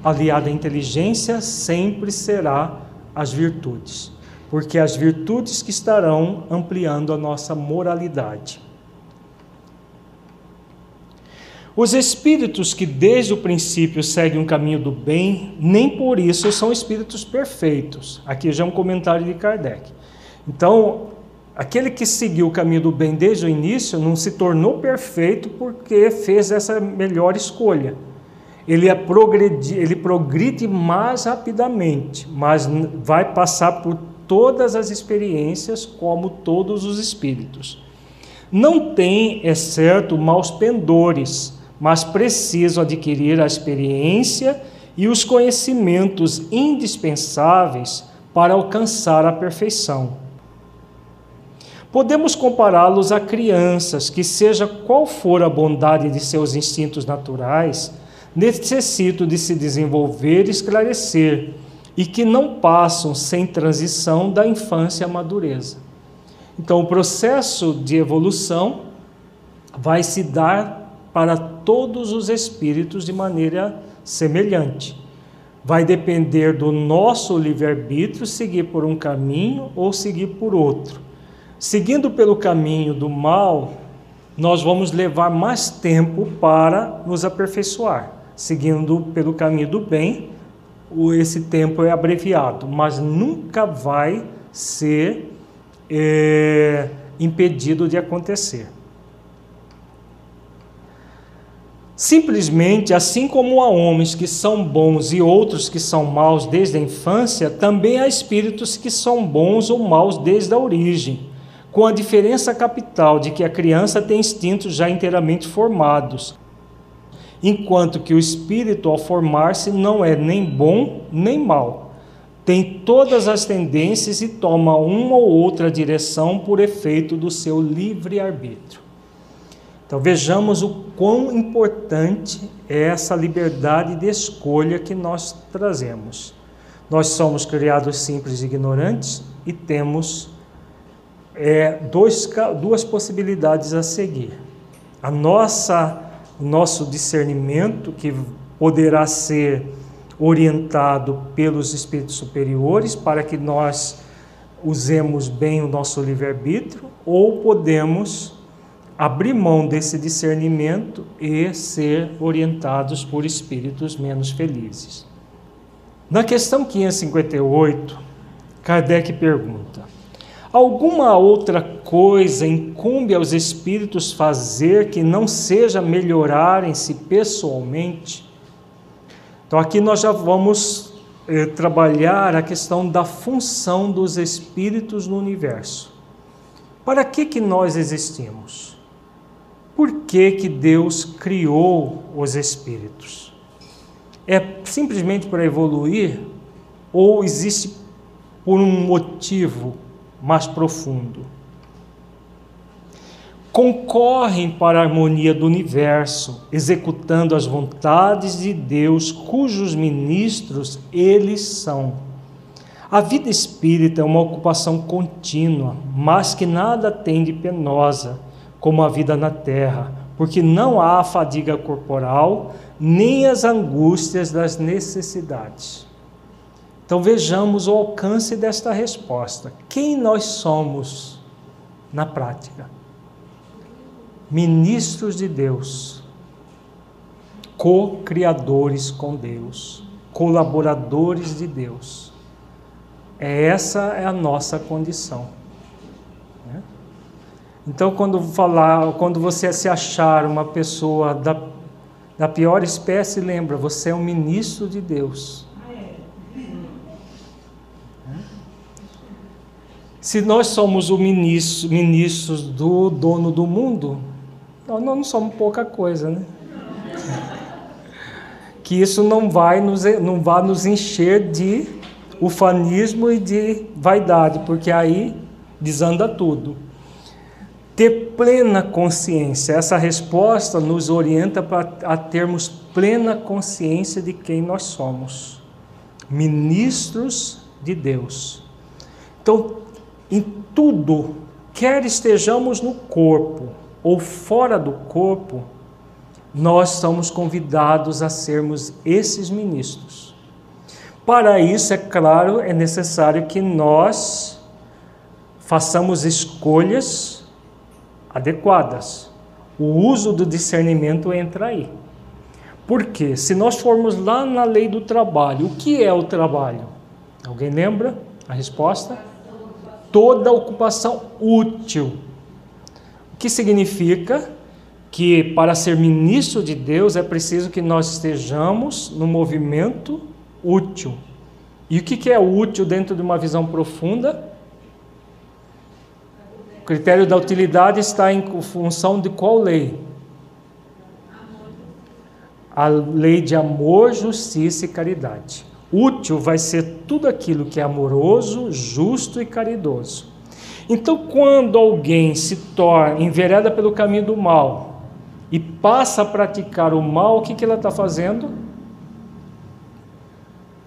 S1: aliado à inteligência, sempre será as virtudes, porque as virtudes que estarão ampliando a nossa moralidade. Os espíritos que desde o princípio seguem um caminho do bem, nem por isso são espíritos perfeitos. Aqui já é um comentário de Kardec. Então, aquele que seguiu o caminho do bem desde o início não se tornou perfeito porque fez essa melhor escolha. Ele, é progredir, ele progride mais rapidamente, mas vai passar por todas as experiências como todos os espíritos. Não tem, é certo, maus pendores mas preciso adquirir a experiência e os conhecimentos indispensáveis para alcançar a perfeição. Podemos compará-los a crianças que, seja qual for a bondade de seus instintos naturais, necessitam de se desenvolver e esclarecer, e que não passam sem transição da infância à madureza. Então, o processo de evolução vai se dar para todos os espíritos de maneira semelhante. Vai depender do nosso livre-arbítrio seguir por um caminho ou seguir por outro. Seguindo pelo caminho do mal, nós vamos levar mais tempo para nos aperfeiçoar. Seguindo pelo caminho do bem, esse tempo é abreviado, mas nunca vai ser é, impedido de acontecer. Simplesmente, assim como há homens que são bons e outros que são maus desde a infância, também há espíritos que são bons ou maus desde a origem, com a diferença capital de que a criança tem instintos já inteiramente formados, enquanto que o espírito, ao formar-se, não é nem bom nem mau. tem todas as tendências e toma uma ou outra direção por efeito do seu livre-arbítrio. Então vejamos o quão importante é essa liberdade de escolha que nós trazemos. Nós somos criados simples e ignorantes e temos é, dois, duas possibilidades a seguir. A nossa, o nosso discernimento, que poderá ser orientado pelos espíritos superiores para que nós usemos bem o nosso livre-arbítrio, ou podemos abrir mão desse discernimento e ser orientados por espíritos menos felizes. Na questão 558, Kardec pergunta: Alguma outra coisa incumbe aos espíritos fazer que não seja melhorarem-se pessoalmente? Então, aqui nós já vamos eh, trabalhar a questão da função dos espíritos no universo. Para que, que nós existimos? Por que, que Deus criou os espíritos? É simplesmente para evoluir ou existe por um motivo mais profundo? concorrem para a harmonia do universo, executando as vontades de Deus, cujos ministros eles são. A vida espírita é uma ocupação contínua, mas que nada tem de penosa, como a vida na terra, porque não há fadiga corporal, nem as angústias das necessidades. Então vejamos o alcance desta resposta. Quem nós somos na prática? ministros de Deus, co-criadores com Deus, colaboradores de Deus. É essa é a nossa condição. Então, quando falar, quando você se achar uma pessoa da, da pior espécie, lembra, você é um ministro de Deus. Se nós somos os ministros, ministros do dono do mundo, nós não somos pouca coisa, né? Que isso não vai nos, não vai nos encher de ufanismo e de vaidade, porque aí desanda tudo. Ter plena consciência, essa resposta nos orienta para a termos plena consciência de quem nós somos, ministros de Deus. Então, em tudo, quer estejamos no corpo, ou fora do corpo, nós somos convidados a sermos esses ministros. Para isso, é claro, é necessário que nós façamos escolhas adequadas. O uso do discernimento entra aí. Porque se nós formos lá na lei do trabalho, o que é o trabalho? Alguém lembra a resposta? Toda ocupação útil que significa que para ser ministro de Deus é preciso que nós estejamos no movimento útil. E o que é útil dentro de uma visão profunda? Critério da utilidade está em função de qual lei? A lei de amor, justiça e caridade. Útil vai ser tudo aquilo que é amoroso, justo e caridoso. Então, quando alguém se torna envereda pelo caminho do mal e passa a praticar o mal, o que, que ela está fazendo? O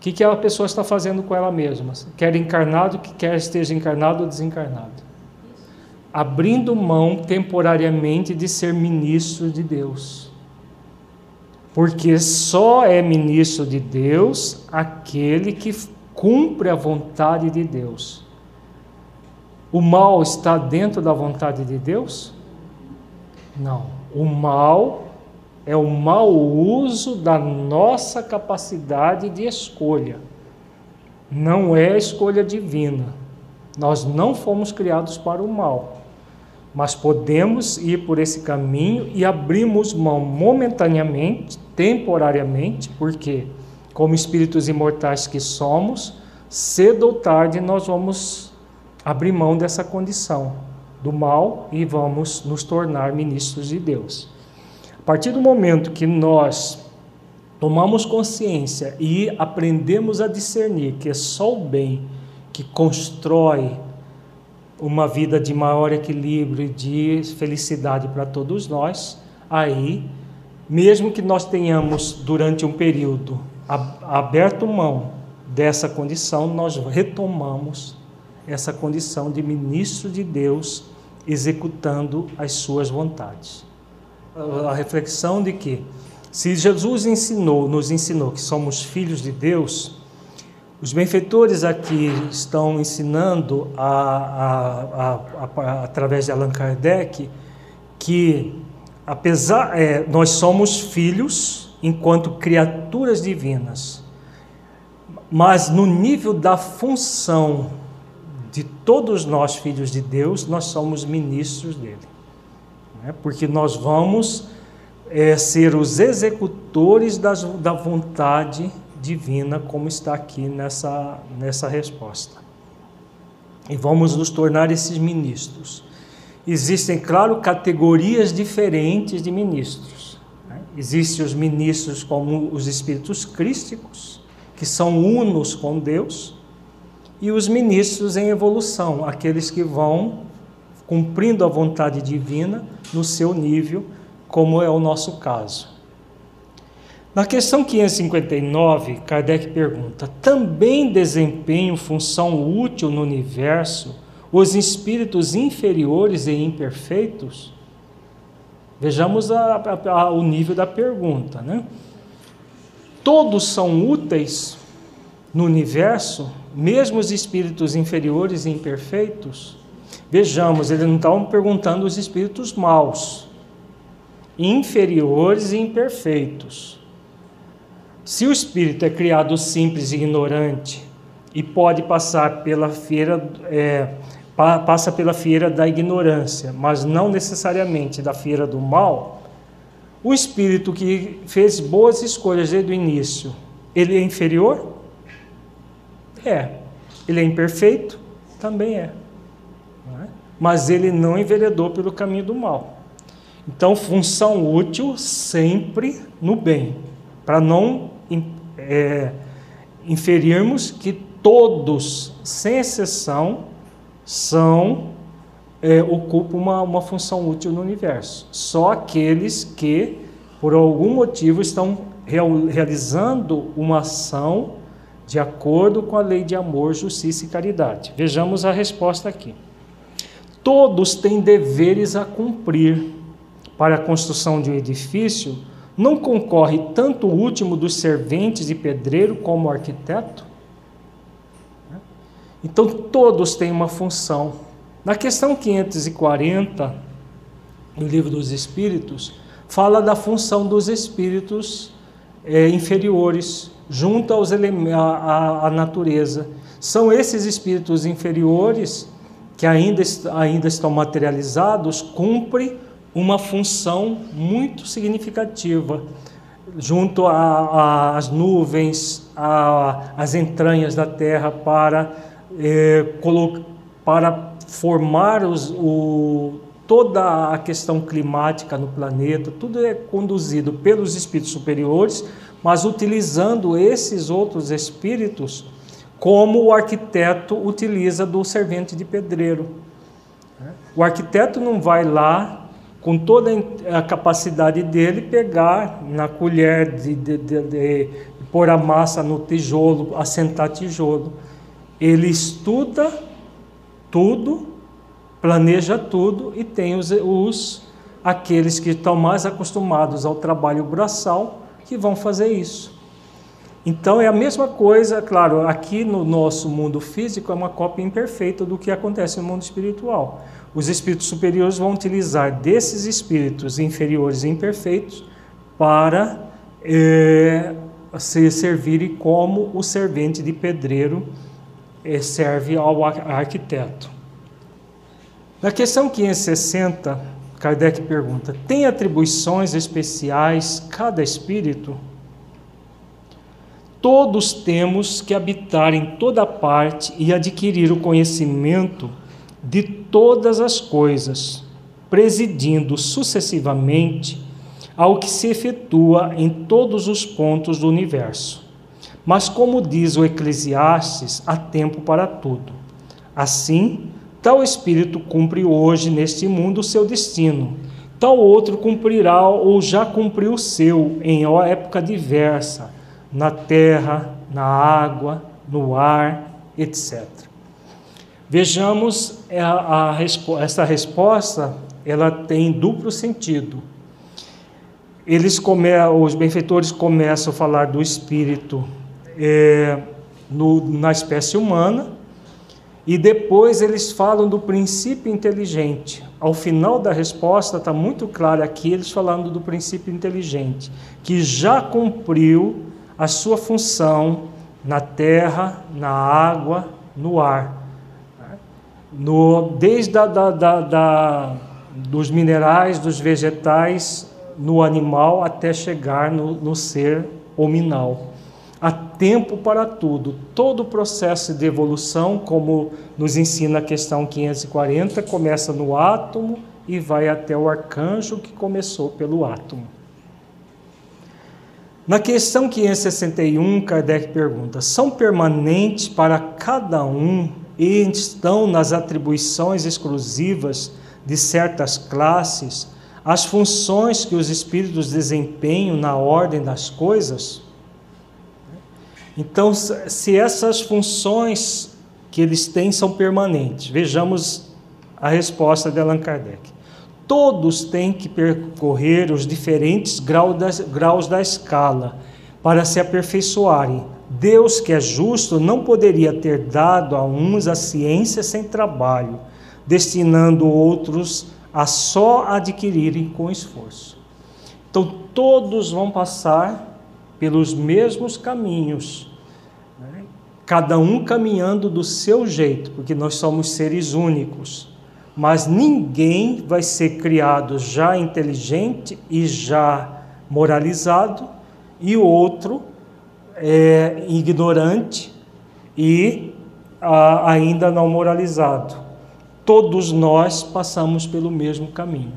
S1: que, que a pessoa está fazendo com ela mesma? Quer encarnado, que quer esteja encarnado ou desencarnado. Abrindo mão temporariamente de ser ministro de Deus. Porque só é ministro de Deus aquele que cumpre a vontade de Deus. O mal está dentro da vontade de Deus? Não. O mal é o mau uso da nossa capacidade de escolha. Não é escolha divina. Nós não fomos criados para o mal. Mas podemos ir por esse caminho e abrimos mão momentaneamente, temporariamente, porque, como espíritos imortais que somos, cedo ou tarde nós vamos abrir mão dessa condição do mal e vamos nos tornar ministros de Deus. A partir do momento que nós tomamos consciência e aprendemos a discernir que é só o bem que constrói uma vida de maior equilíbrio de felicidade para todos nós, aí, mesmo que nós tenhamos durante um período aberto mão dessa condição, nós retomamos essa condição de ministro de Deus executando as suas vontades. A reflexão de que se Jesus ensinou, nos ensinou que somos filhos de Deus, os benfeitores aqui estão ensinando, a, a, a, através de Allan Kardec, que apesar é, nós somos filhos enquanto criaturas divinas, mas no nível da função de todos nós filhos de Deus, nós somos ministros dele, né? porque nós vamos é, ser os executores das, da vontade divina, como está aqui nessa, nessa resposta. E vamos nos tornar esses ministros. Existem, claro, categorias diferentes de ministros. Né? Existem os ministros como os espíritos crísticos, que são unos com Deus, e os ministros em evolução, aqueles que vão cumprindo a vontade divina no seu nível, como é o nosso caso. Na questão 559, Kardec pergunta: também desempenham função útil no universo os espíritos inferiores e imperfeitos? Vejamos a, a, a, o nível da pergunta, né? Todos são úteis no universo, mesmo os espíritos inferiores e imperfeitos? Vejamos, ele não está perguntando os espíritos maus, inferiores e imperfeitos. Se o espírito é criado simples e ignorante e pode passar pela feira, é, passa pela feira da ignorância, mas não necessariamente da feira do mal, o espírito que fez boas escolhas desde o início, ele é inferior? É. Ele é imperfeito? Também é. é? Mas ele não enveredou pelo caminho do mal. Então, função útil sempre no bem, para não é, inferirmos que todos, sem exceção, são é, ocupam uma, uma função útil no universo. Só aqueles que, por algum motivo, estão real, realizando uma ação de acordo com a lei de amor, justiça e caridade. Vejamos a resposta aqui. Todos têm deveres a cumprir para a construção de um edifício não concorre tanto o último dos serventes e pedreiro como o arquiteto? Então todos têm uma função. Na questão 540 do Livro dos Espíritos, fala da função dos espíritos é, inferiores junto aos à, natureza. São esses espíritos inferiores que ainda, ainda estão materializados, cumprem uma função muito significativa junto às nuvens, às entranhas da Terra para, é, para formar os, o, toda a questão climática no planeta, tudo é conduzido pelos espíritos superiores, mas utilizando esses outros espíritos como o arquiteto utiliza do servente de pedreiro. O arquiteto não vai lá com toda a capacidade dele, pegar na colher de, de, de, de pôr a massa no tijolo, assentar tijolo. Ele estuda tudo, planeja tudo e tem os, os aqueles que estão mais acostumados ao trabalho braçal que vão fazer isso. Então é a mesma coisa, claro, aqui no nosso mundo físico é uma cópia imperfeita do que acontece no mundo espiritual. Os espíritos superiores vão utilizar desses espíritos inferiores e imperfeitos para é, se servirem como o servente de pedreiro é, serve ao arquiteto. Na questão 560, Kardec pergunta: tem atribuições especiais cada espírito? Todos temos que habitar em toda parte e adquirir o conhecimento de todas as coisas, presidindo sucessivamente ao que se efetua em todos os pontos do universo. Mas, como diz o Eclesiastes, há tempo para tudo. Assim, tal espírito cumpre hoje neste mundo o seu destino, tal outro cumprirá ou já cumpriu o seu em época diversa, na terra, na água, no ar, etc. Vejamos a, a, essa resposta, ela tem duplo sentido. Eles come, os benfeitores começam a falar do espírito é, no, na espécie humana e depois eles falam do princípio inteligente. Ao final da resposta está muito claro aqui eles falando do princípio inteligente, que já cumpriu a sua função na terra, na água, no ar. No, desde da, da, da, dos minerais, dos vegetais, no animal, até chegar no, no ser hominal. Há tempo para tudo. Todo o processo de evolução, como nos ensina a questão 540, começa no átomo e vai até o arcanjo que começou pelo átomo. Na questão 561, Kardec pergunta: são permanentes para cada um e estão nas atribuições exclusivas de certas classes as funções que os espíritos desempenham na ordem das coisas? Então, se essas funções que eles têm são permanentes, vejamos a resposta de Allan Kardec todos têm que percorrer os diferentes graus da escala para se aperfeiçoarem. Deus, que é justo, não poderia ter dado a uns a ciência sem trabalho, destinando outros a só adquirirem com esforço. Então, todos vão passar pelos mesmos caminhos, né? cada um caminhando do seu jeito, porque nós somos seres únicos mas ninguém vai ser criado já inteligente e já moralizado, e o outro é ignorante e ah, ainda não moralizado. Todos nós passamos pelo mesmo caminho.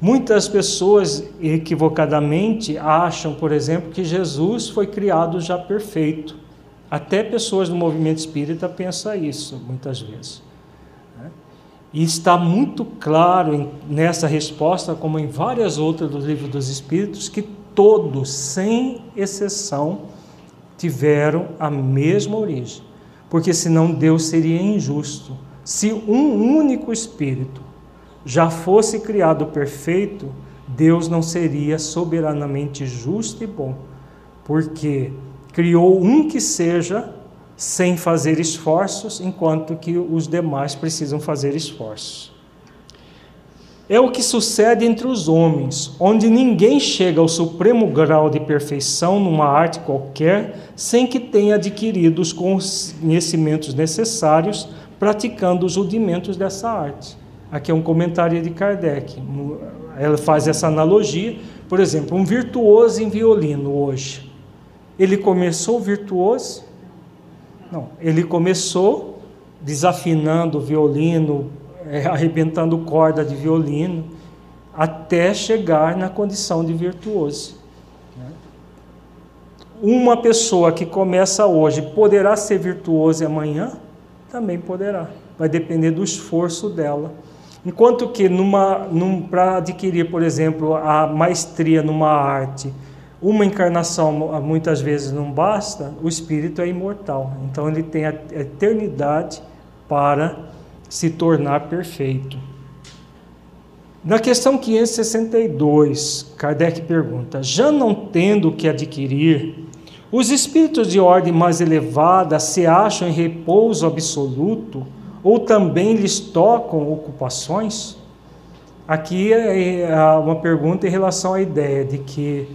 S1: Muitas pessoas equivocadamente acham, por exemplo, que Jesus foi criado já perfeito. Até pessoas do movimento espírita pensam isso muitas vezes. E está muito claro nessa resposta, como em várias outras dos livros dos Espíritos, que todos, sem exceção, tiveram a mesma origem. Porque senão Deus seria injusto. Se um único Espírito já fosse criado perfeito, Deus não seria soberanamente justo e bom. Porque criou um que seja sem fazer esforços, enquanto que os demais precisam fazer esforços. É o que sucede entre os homens, onde ninguém chega ao supremo grau de perfeição numa arte qualquer sem que tenha adquirido os conhecimentos necessários praticando os rudimentos dessa arte. Aqui é um comentário de Kardec. Ela faz essa analogia. Por exemplo, um virtuoso em violino hoje. Ele começou virtuoso, não, ele começou desafinando o violino, arrebentando corda de violino, até chegar na condição de virtuoso. Né? Uma pessoa que começa hoje poderá ser virtuosa amanhã? Também poderá. Vai depender do esforço dela. Enquanto que num, para adquirir, por exemplo, a maestria numa arte, uma encarnação muitas vezes não basta, o espírito é imortal. Então ele tem a eternidade para se tornar perfeito. Na questão 562, Kardec pergunta: já não tendo o que adquirir, os espíritos de ordem mais elevada se acham em repouso absoluto ou também lhes tocam ocupações? Aqui é uma pergunta em relação à ideia de que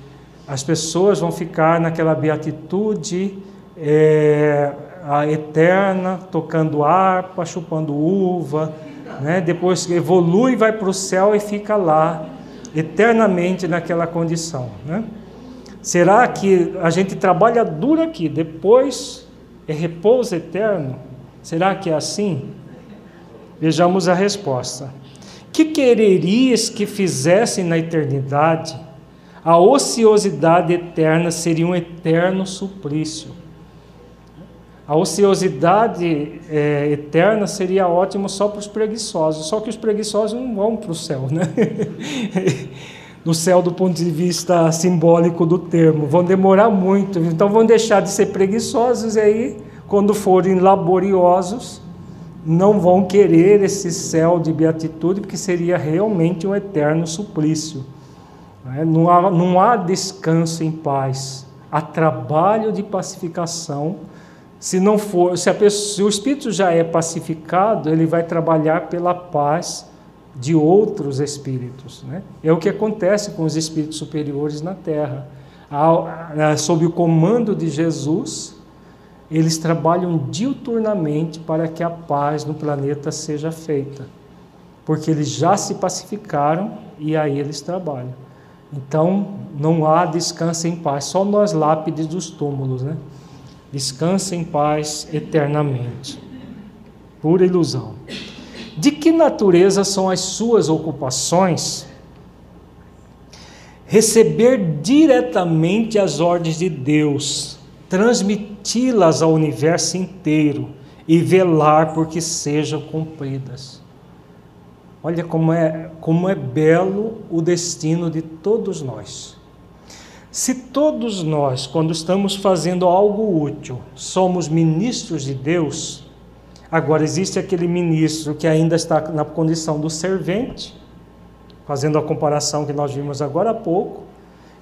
S1: as pessoas vão ficar naquela beatitude é, a eterna, tocando harpa, chupando uva, né? depois evolui, vai para o céu e fica lá eternamente naquela condição. Né? Será que a gente trabalha duro aqui, depois é repouso eterno? Será que é assim? Vejamos a resposta. Que quererias que fizessem na eternidade? A ociosidade eterna seria um eterno suplício. A ociosidade é, eterna seria ótimo só para os preguiçosos, só que os preguiçosos não vão para o céu, né? no céu do ponto de vista simbólico do termo, vão demorar muito, então vão deixar de ser preguiçosos e aí, quando forem laboriosos, não vão querer esse céu de beatitude, porque seria realmente um eterno suplício. Não há, não há descanso em paz, há trabalho de pacificação. Se não for, se, pessoa, se o espírito já é pacificado, ele vai trabalhar pela paz de outros espíritos. Né? É o que acontece com os espíritos superiores na Terra. Sob o comando de Jesus, eles trabalham diuturnamente para que a paz no planeta seja feita, porque eles já se pacificaram e aí eles trabalham. Então, não há descanso em paz, só nas lápides dos túmulos, né? Descansa em paz eternamente. Pura ilusão. De que natureza são as suas ocupações? Receber diretamente as ordens de Deus, transmiti-las ao universo inteiro e velar por que sejam cumpridas. Olha como é, como é belo o destino de todos nós. Se todos nós, quando estamos fazendo algo útil, somos ministros de Deus, agora existe aquele ministro que ainda está na condição do servente, fazendo a comparação que nós vimos agora há pouco,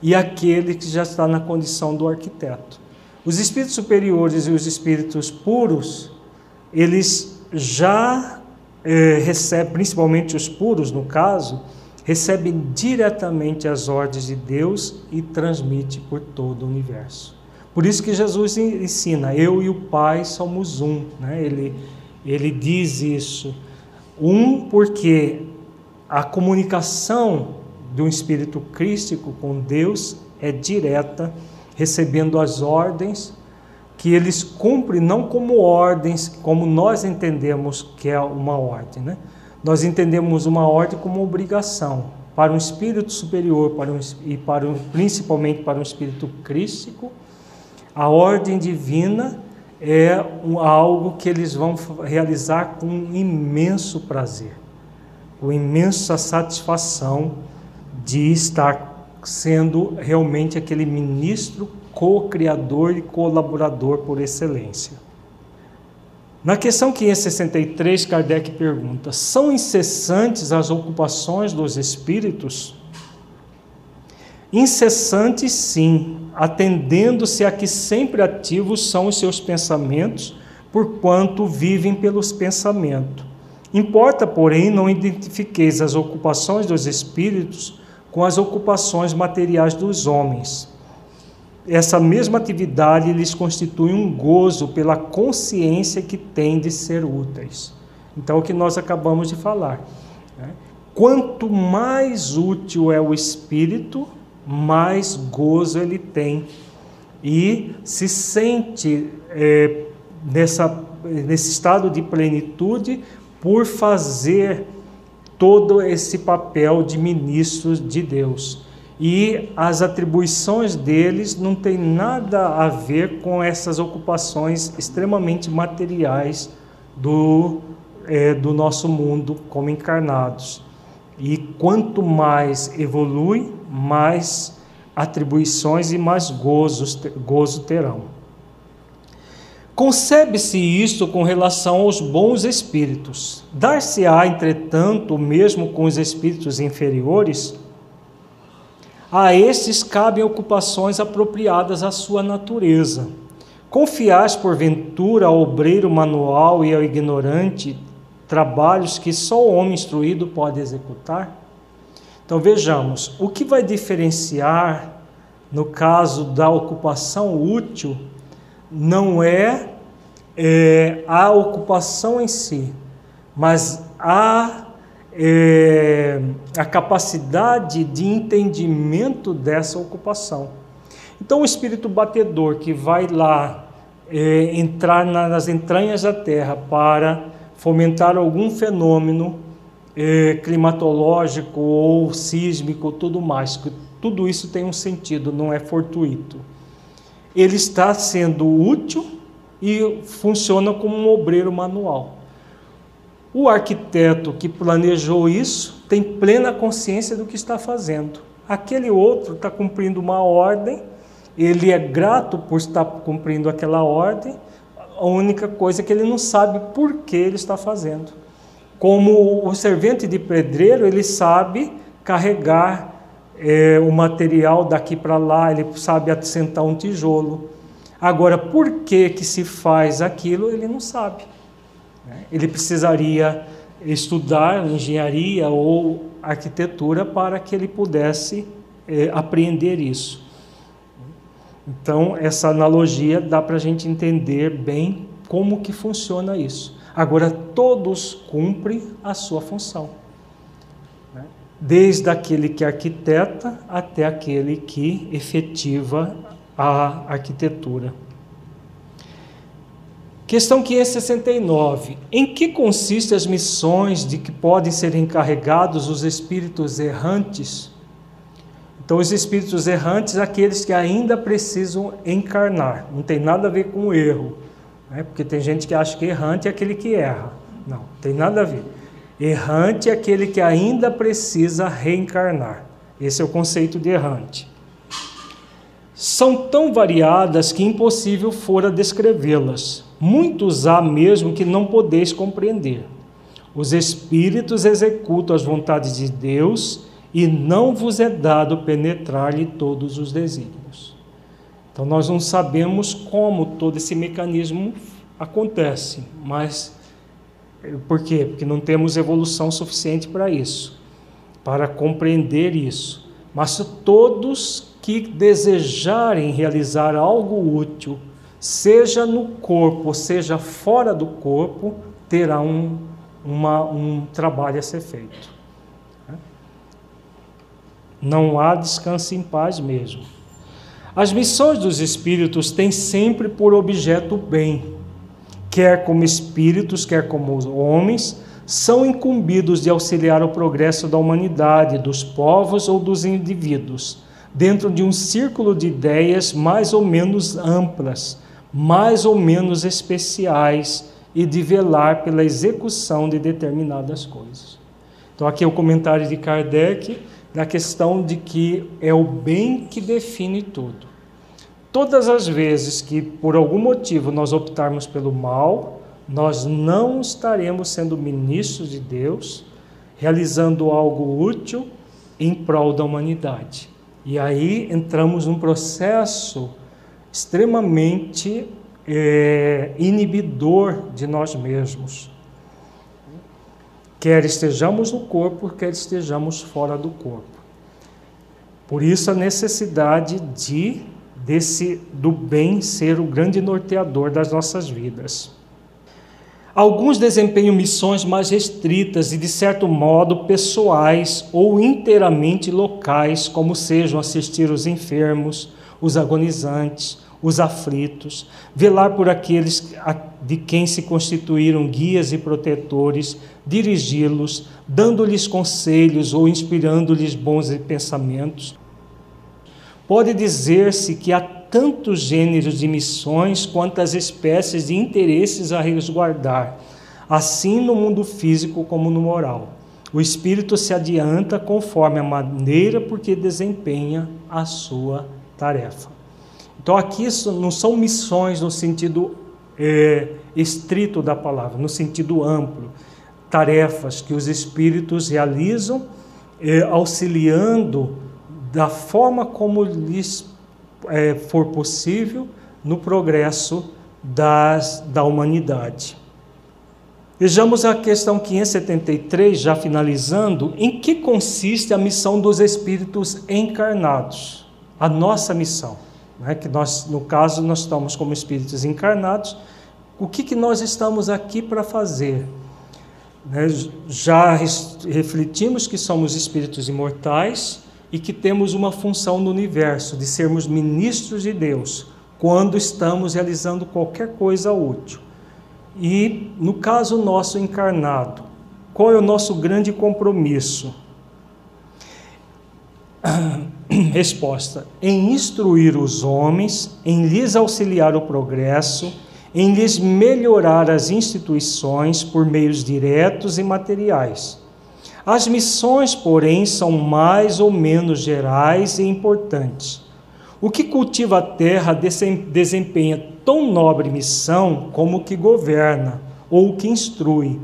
S1: e aquele que já está na condição do arquiteto. Os espíritos superiores e os espíritos puros, eles já eh, recebem, principalmente os puros no caso, recebem diretamente as ordens de Deus e transmite por todo o universo. Por isso que Jesus ensina, eu e o Pai somos um. Né? Ele, ele diz isso. Um, porque a comunicação um espírito crístico com Deus é direta recebendo as ordens que eles cumprem não como ordens, como nós entendemos que é uma ordem, né? Nós entendemos uma ordem como obrigação para um espírito superior, para um, e para um, principalmente para um espírito crístico. A ordem divina é um, algo que eles vão realizar com imenso prazer, com imensa satisfação de estar sendo realmente aquele ministro co-criador e colaborador por excelência. Na questão 563, Kardec pergunta: são incessantes as ocupações dos espíritos? Incessantes, sim, atendendo-se a que sempre ativos são os seus pensamentos, porquanto vivem pelos pensamentos. Importa, porém, não identifiqueis as ocupações dos espíritos com as ocupações materiais dos homens. Essa mesma atividade lhes constitui um gozo pela consciência que têm de ser úteis. Então, é o que nós acabamos de falar. Né? Quanto mais útil é o espírito, mais gozo ele tem e se sente é, nessa, nesse estado de plenitude por fazer todo esse papel de ministros de Deus. E as atribuições deles não têm nada a ver com essas ocupações extremamente materiais do, é, do nosso mundo como encarnados. E quanto mais evolui, mais atribuições e mais gozos, gozo terão. Concebe-se isto com relação aos bons espíritos. Dar-se-á, entretanto, mesmo com os espíritos inferiores? A estes cabem ocupações apropriadas à sua natureza. Confiais, porventura, ao obreiro manual e ao ignorante trabalhos que só o homem instruído pode executar? Então vejamos, o que vai diferenciar, no caso da ocupação útil, não é, é a ocupação em si, mas a, é, a capacidade de entendimento dessa ocupação. Então, o espírito batedor que vai lá é, entrar nas entranhas da terra para fomentar algum fenômeno é, climatológico ou sísmico, tudo mais, Tudo isso tem um sentido, não é fortuito. Ele está sendo útil e funciona como um obreiro manual. O arquiteto que planejou isso tem plena consciência do que está fazendo. Aquele outro está cumprindo uma ordem, ele é grato por estar cumprindo aquela ordem, a única coisa é que ele não sabe por que ele está fazendo. Como o servente de pedreiro, ele sabe carregar é, o material daqui para lá, ele sabe assentar um tijolo. Agora, por que, que se faz aquilo, ele não sabe. Né? Ele precisaria estudar engenharia ou arquitetura para que ele pudesse é, apreender isso. Então, essa analogia dá para a gente entender bem como que funciona isso. Agora, todos cumprem a sua função. Né? Desde aquele que arquiteta até aquele que efetiva a arquitetura. Questão 569. Em que consistem as missões de que podem ser encarregados os espíritos errantes? Então, os espíritos errantes, aqueles que ainda precisam encarnar, não tem nada a ver com o erro né? porque tem gente que acha que errante é aquele que erra. Não, tem nada a ver. Errante é aquele que ainda precisa reencarnar. Esse é o conceito de errante. São tão variadas que impossível fora descrevê-las. Muitos há mesmo que não podeis compreender. Os espíritos executam as vontades de Deus e não vos é dado penetrar-lhe todos os desígnios. Então nós não sabemos como todo esse mecanismo acontece, mas por quê? Porque não temos evolução suficiente para isso, para compreender isso. Mas todos que desejarem realizar algo útil, seja no corpo, seja fora do corpo, terá um, uma, um trabalho a ser feito. Não há descanso em paz mesmo. As missões dos espíritos têm sempre por objeto o bem. Quer como espíritos, quer como homens, são incumbidos de auxiliar o progresso da humanidade, dos povos ou dos indivíduos, dentro de um círculo de ideias mais ou menos amplas, mais ou menos especiais e de velar pela execução de determinadas coisas. Então, aqui é o comentário de Kardec na questão de que é o bem que define tudo. Todas as vezes que por algum motivo nós optarmos pelo mal, nós não estaremos sendo ministros de Deus, realizando algo útil em prol da humanidade. E aí entramos num processo extremamente é, inibidor de nós mesmos quer estejamos no corpo, quer estejamos fora do corpo. Por isso a necessidade de desse do bem ser o grande norteador das nossas vidas. Alguns desempenham missões mais restritas e de certo modo pessoais ou inteiramente locais, como sejam assistir os enfermos, os agonizantes, os aflitos, velar por aqueles de quem se constituíram guias e protetores, dirigi-los, dando-lhes conselhos ou inspirando-lhes bons pensamentos. Pode dizer-se que há tantos gêneros de missões quantas espécies de interesses a resguardar, assim no mundo físico como no moral. O espírito se adianta conforme a maneira por que desempenha a sua tarefa. Então, aqui não são missões no sentido é, estrito da palavra, no sentido amplo. Tarefas que os espíritos realizam, é, auxiliando da forma como lhes é, for possível no progresso das, da humanidade. Vejamos a questão 573, já finalizando, em que consiste a missão dos espíritos encarnados, a nossa missão né, que nós, no caso, nós estamos como espíritos encarnados, o que, que nós estamos aqui para fazer? Né, já refletimos que somos espíritos imortais e que temos uma função no universo de sermos ministros de Deus quando estamos realizando qualquer coisa útil. E no caso nosso encarnado, qual é o nosso grande compromisso? resposta: em instruir os homens, em lhes auxiliar o progresso, em lhes melhorar as instituições por meios diretos e materiais. As missões, porém, são mais ou menos gerais e importantes. O que cultiva a terra desempenha tão nobre missão como o que governa ou o que instrui.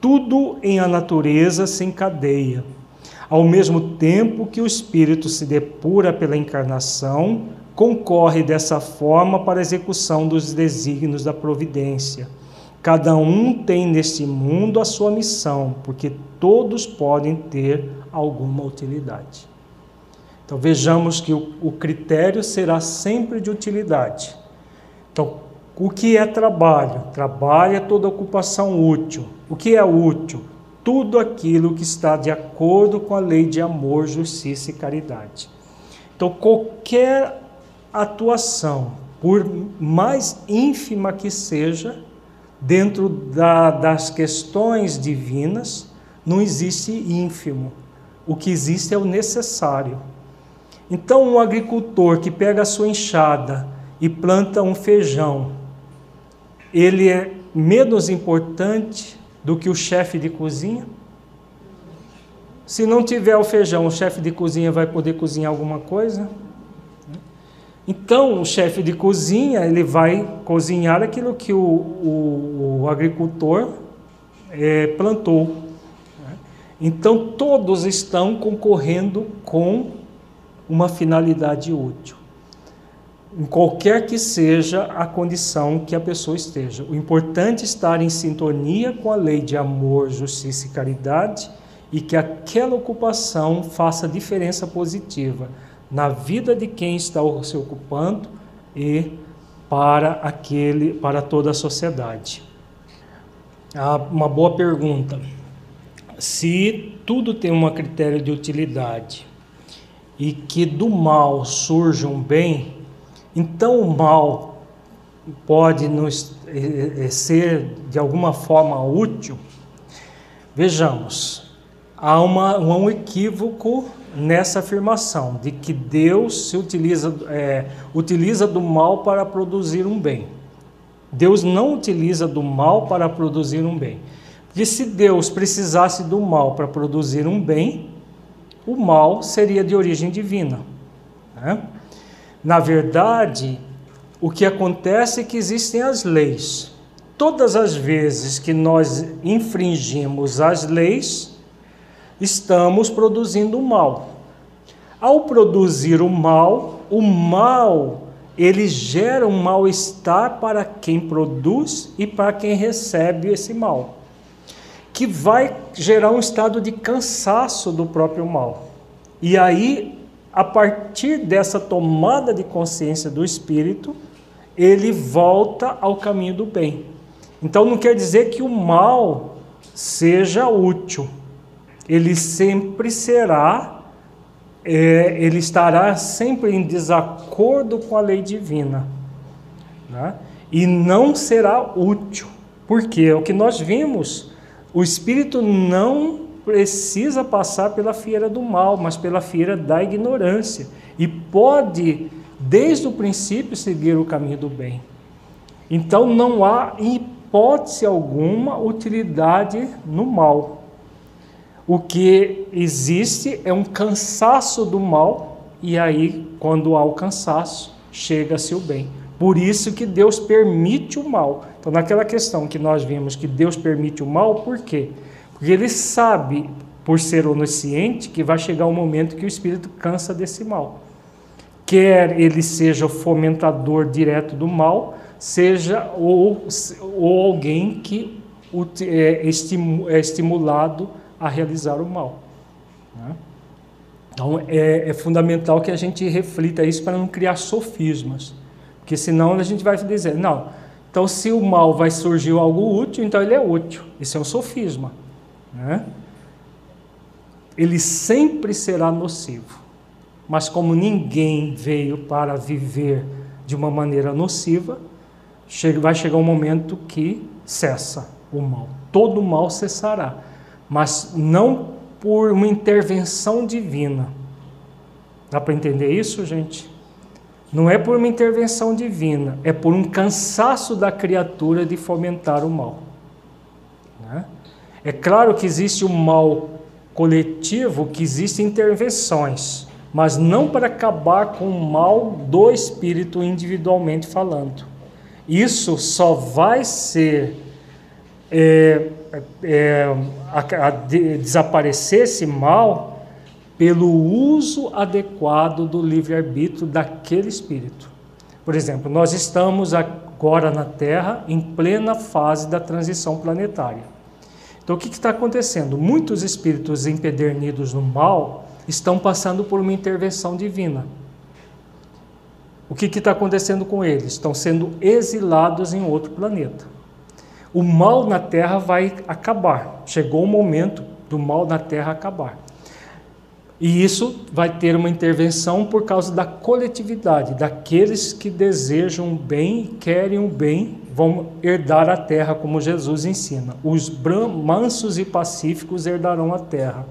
S1: Tudo em a natureza se encadeia. Ao mesmo tempo que o espírito se depura pela encarnação, concorre dessa forma para a execução dos desígnios da providência. Cada um tem neste mundo a sua missão, porque todos podem ter alguma utilidade. Então vejamos que o, o critério será sempre de utilidade. Então, o que é trabalho? Trabalho é toda ocupação útil. O que é útil? Tudo aquilo que está de acordo com a lei de amor, justiça e caridade. Então, qualquer atuação, por mais ínfima que seja, dentro da, das questões divinas, não existe ínfimo. O que existe é o necessário. Então, um agricultor que pega a sua enxada e planta um feijão, ele é menos importante do que o chefe de cozinha? Se não tiver o feijão, o chefe de cozinha vai poder cozinhar alguma coisa? Então, o chefe de cozinha ele vai cozinhar aquilo que o, o, o agricultor é, plantou. Então, todos estão concorrendo com uma finalidade útil, em qualquer que seja a condição que a pessoa esteja. O importante é estar em sintonia com a lei de amor, justiça e caridade e que aquela ocupação faça diferença positiva na vida de quem está se ocupando e para aquele, para toda a sociedade. Ah, uma boa pergunta. Se tudo tem um critério de utilidade e que do mal surge um bem, então o mal pode nos, ser de alguma forma útil? Vejamos, há uma, um equívoco nessa afirmação de que Deus se utiliza, é, utiliza do mal para produzir um bem. Deus não utiliza do mal para produzir um bem. Porque se Deus precisasse do mal para produzir um bem, o mal seria de origem divina. Né? Na verdade, o que acontece é que existem as leis. Todas as vezes que nós infringimos as leis, estamos produzindo o mal. Ao produzir o mal, o mal ele gera um mal-estar para quem produz e para quem recebe esse mal que vai gerar um estado de cansaço do próprio mal. E aí, a partir dessa tomada de consciência do espírito, ele volta ao caminho do bem. Então não quer dizer que o mal seja útil. Ele sempre será, é, ele estará sempre em desacordo com a lei divina. Né? E não será útil. Porque o que nós vimos o espírito não precisa passar pela fieira do mal, mas pela fieira da ignorância. E pode, desde o princípio, seguir o caminho do bem. Então não há hipótese alguma utilidade no mal. O que existe é um cansaço do mal, e aí, quando há o cansaço, chega-se o bem. Por isso que Deus permite o mal. Então, naquela questão que nós vimos que Deus permite o mal, por quê? Porque Ele sabe, por ser onisciente, que vai chegar um momento que o espírito cansa desse mal. Quer ele seja o fomentador direto do mal, seja ou, ou alguém que é, é estimulado a realizar o mal. Né? Então é, é fundamental que a gente reflita isso para não criar sofismas. Porque senão a gente vai dizer, não, então se o mal vai surgir algo útil, então ele é útil. Isso é um sofisma. Né? Ele sempre será nocivo. Mas como ninguém veio para viver de uma maneira nociva, vai chegar um momento que cessa o mal. Todo mal cessará, mas não por uma intervenção divina, Dá para entender isso, gente? Não é por uma intervenção divina, é por um cansaço da criatura de fomentar o mal. Né? É claro que existe o mal coletivo, que existem intervenções, mas não para acabar com o mal do espírito individualmente falando. Isso só vai ser é, é, a, a, de, desaparecer esse mal pelo uso adequado do livre-arbítrio daquele espírito. Por exemplo, nós estamos agora na Terra em plena fase da transição planetária. Então, o que está acontecendo? Muitos espíritos empedernidos no mal estão passando por uma intervenção divina. O que está acontecendo com eles? Estão sendo exilados em outro planeta. O mal na Terra vai acabar. Chegou o momento do mal na Terra acabar. E isso vai ter uma intervenção por causa da coletividade, daqueles que desejam o bem querem o bem, vão herdar a terra, como Jesus ensina. Os mansos e pacíficos herdarão a terra.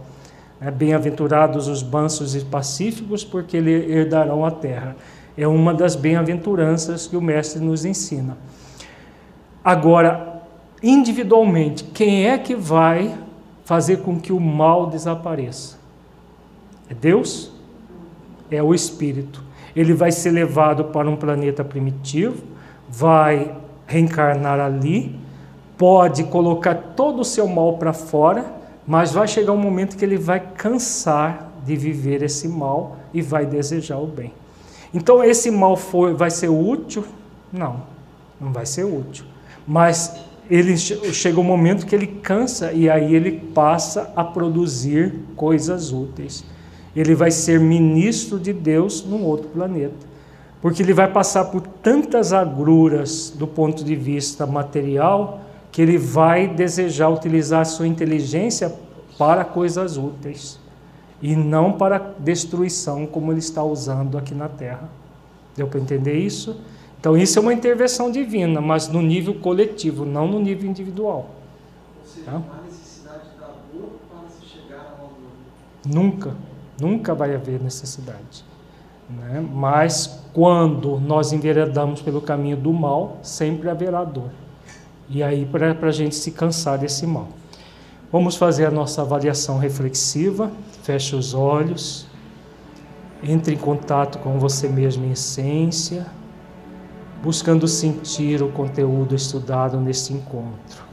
S1: É, Bem-aventurados os mansos e pacíficos, porque eles herdarão a terra. É uma das bem-aventuranças que o Mestre nos ensina. Agora, individualmente, quem é que vai fazer com que o mal desapareça? É Deus? É o Espírito. Ele vai ser levado para um planeta primitivo, vai reencarnar ali, pode colocar todo o seu mal para fora, mas vai chegar um momento que ele vai cansar de viver esse mal e vai desejar o bem. Então, esse mal foi, vai ser útil? Não, não vai ser útil. Mas ele chega um momento que ele cansa e aí ele passa a produzir coisas úteis ele vai ser ministro de Deus num outro planeta. Porque ele vai passar por tantas agruras do ponto de vista material que ele vai desejar utilizar a sua inteligência para coisas úteis e não para destruição como ele está usando aqui na Terra. Deu para entender isso? Então isso é uma intervenção divina, mas no nível coletivo, não no nível individual.
S2: Ou seja, tá? há necessidade da dor para se chegar dor.
S1: Nunca. Nunca vai haver necessidade. Né? Mas quando nós enveredamos pelo caminho do mal, sempre haverá dor. E aí, para a gente se cansar desse mal. Vamos fazer a nossa avaliação reflexiva. Feche os olhos. Entre em contato com você mesmo em essência, buscando sentir o conteúdo estudado neste encontro.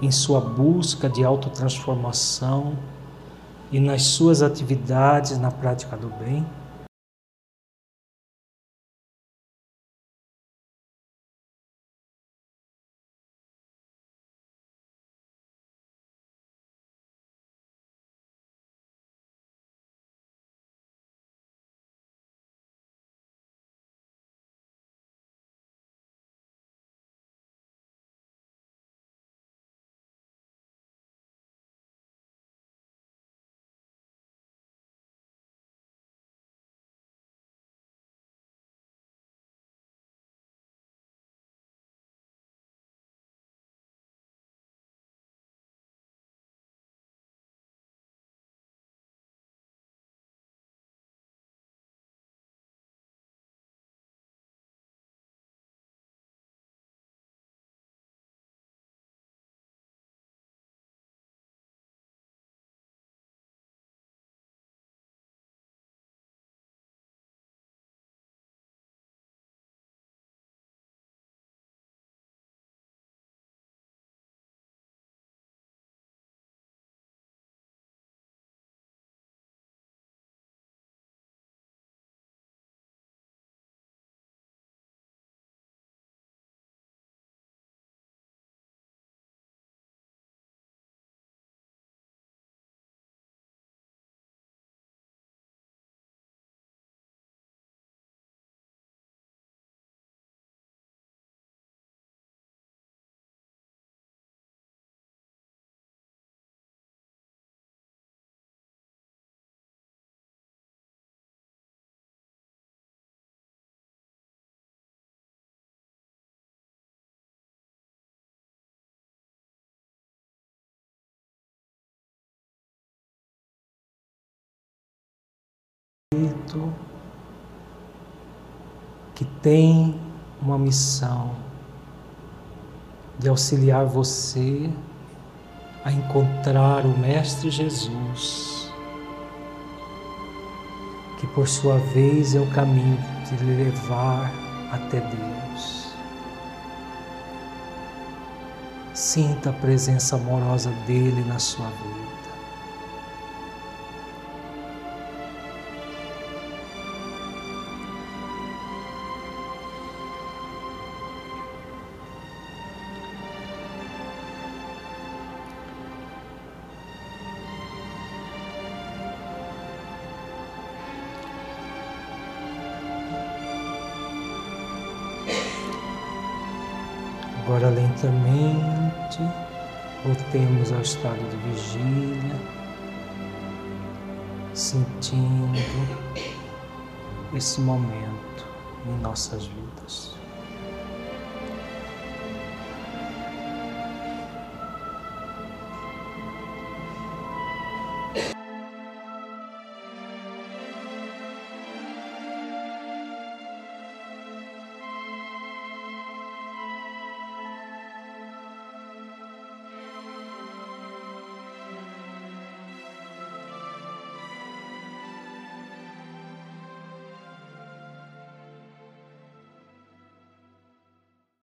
S1: Em sua busca de autotransformação e nas suas atividades na prática do bem? Que tem uma missão de auxiliar você a encontrar o Mestre Jesus, que por sua vez é o caminho de lhe levar até Deus. Sinta a presença amorosa dele na sua vida. Lentamente voltemos ao estado de vigília, sentindo esse momento em nossas vidas.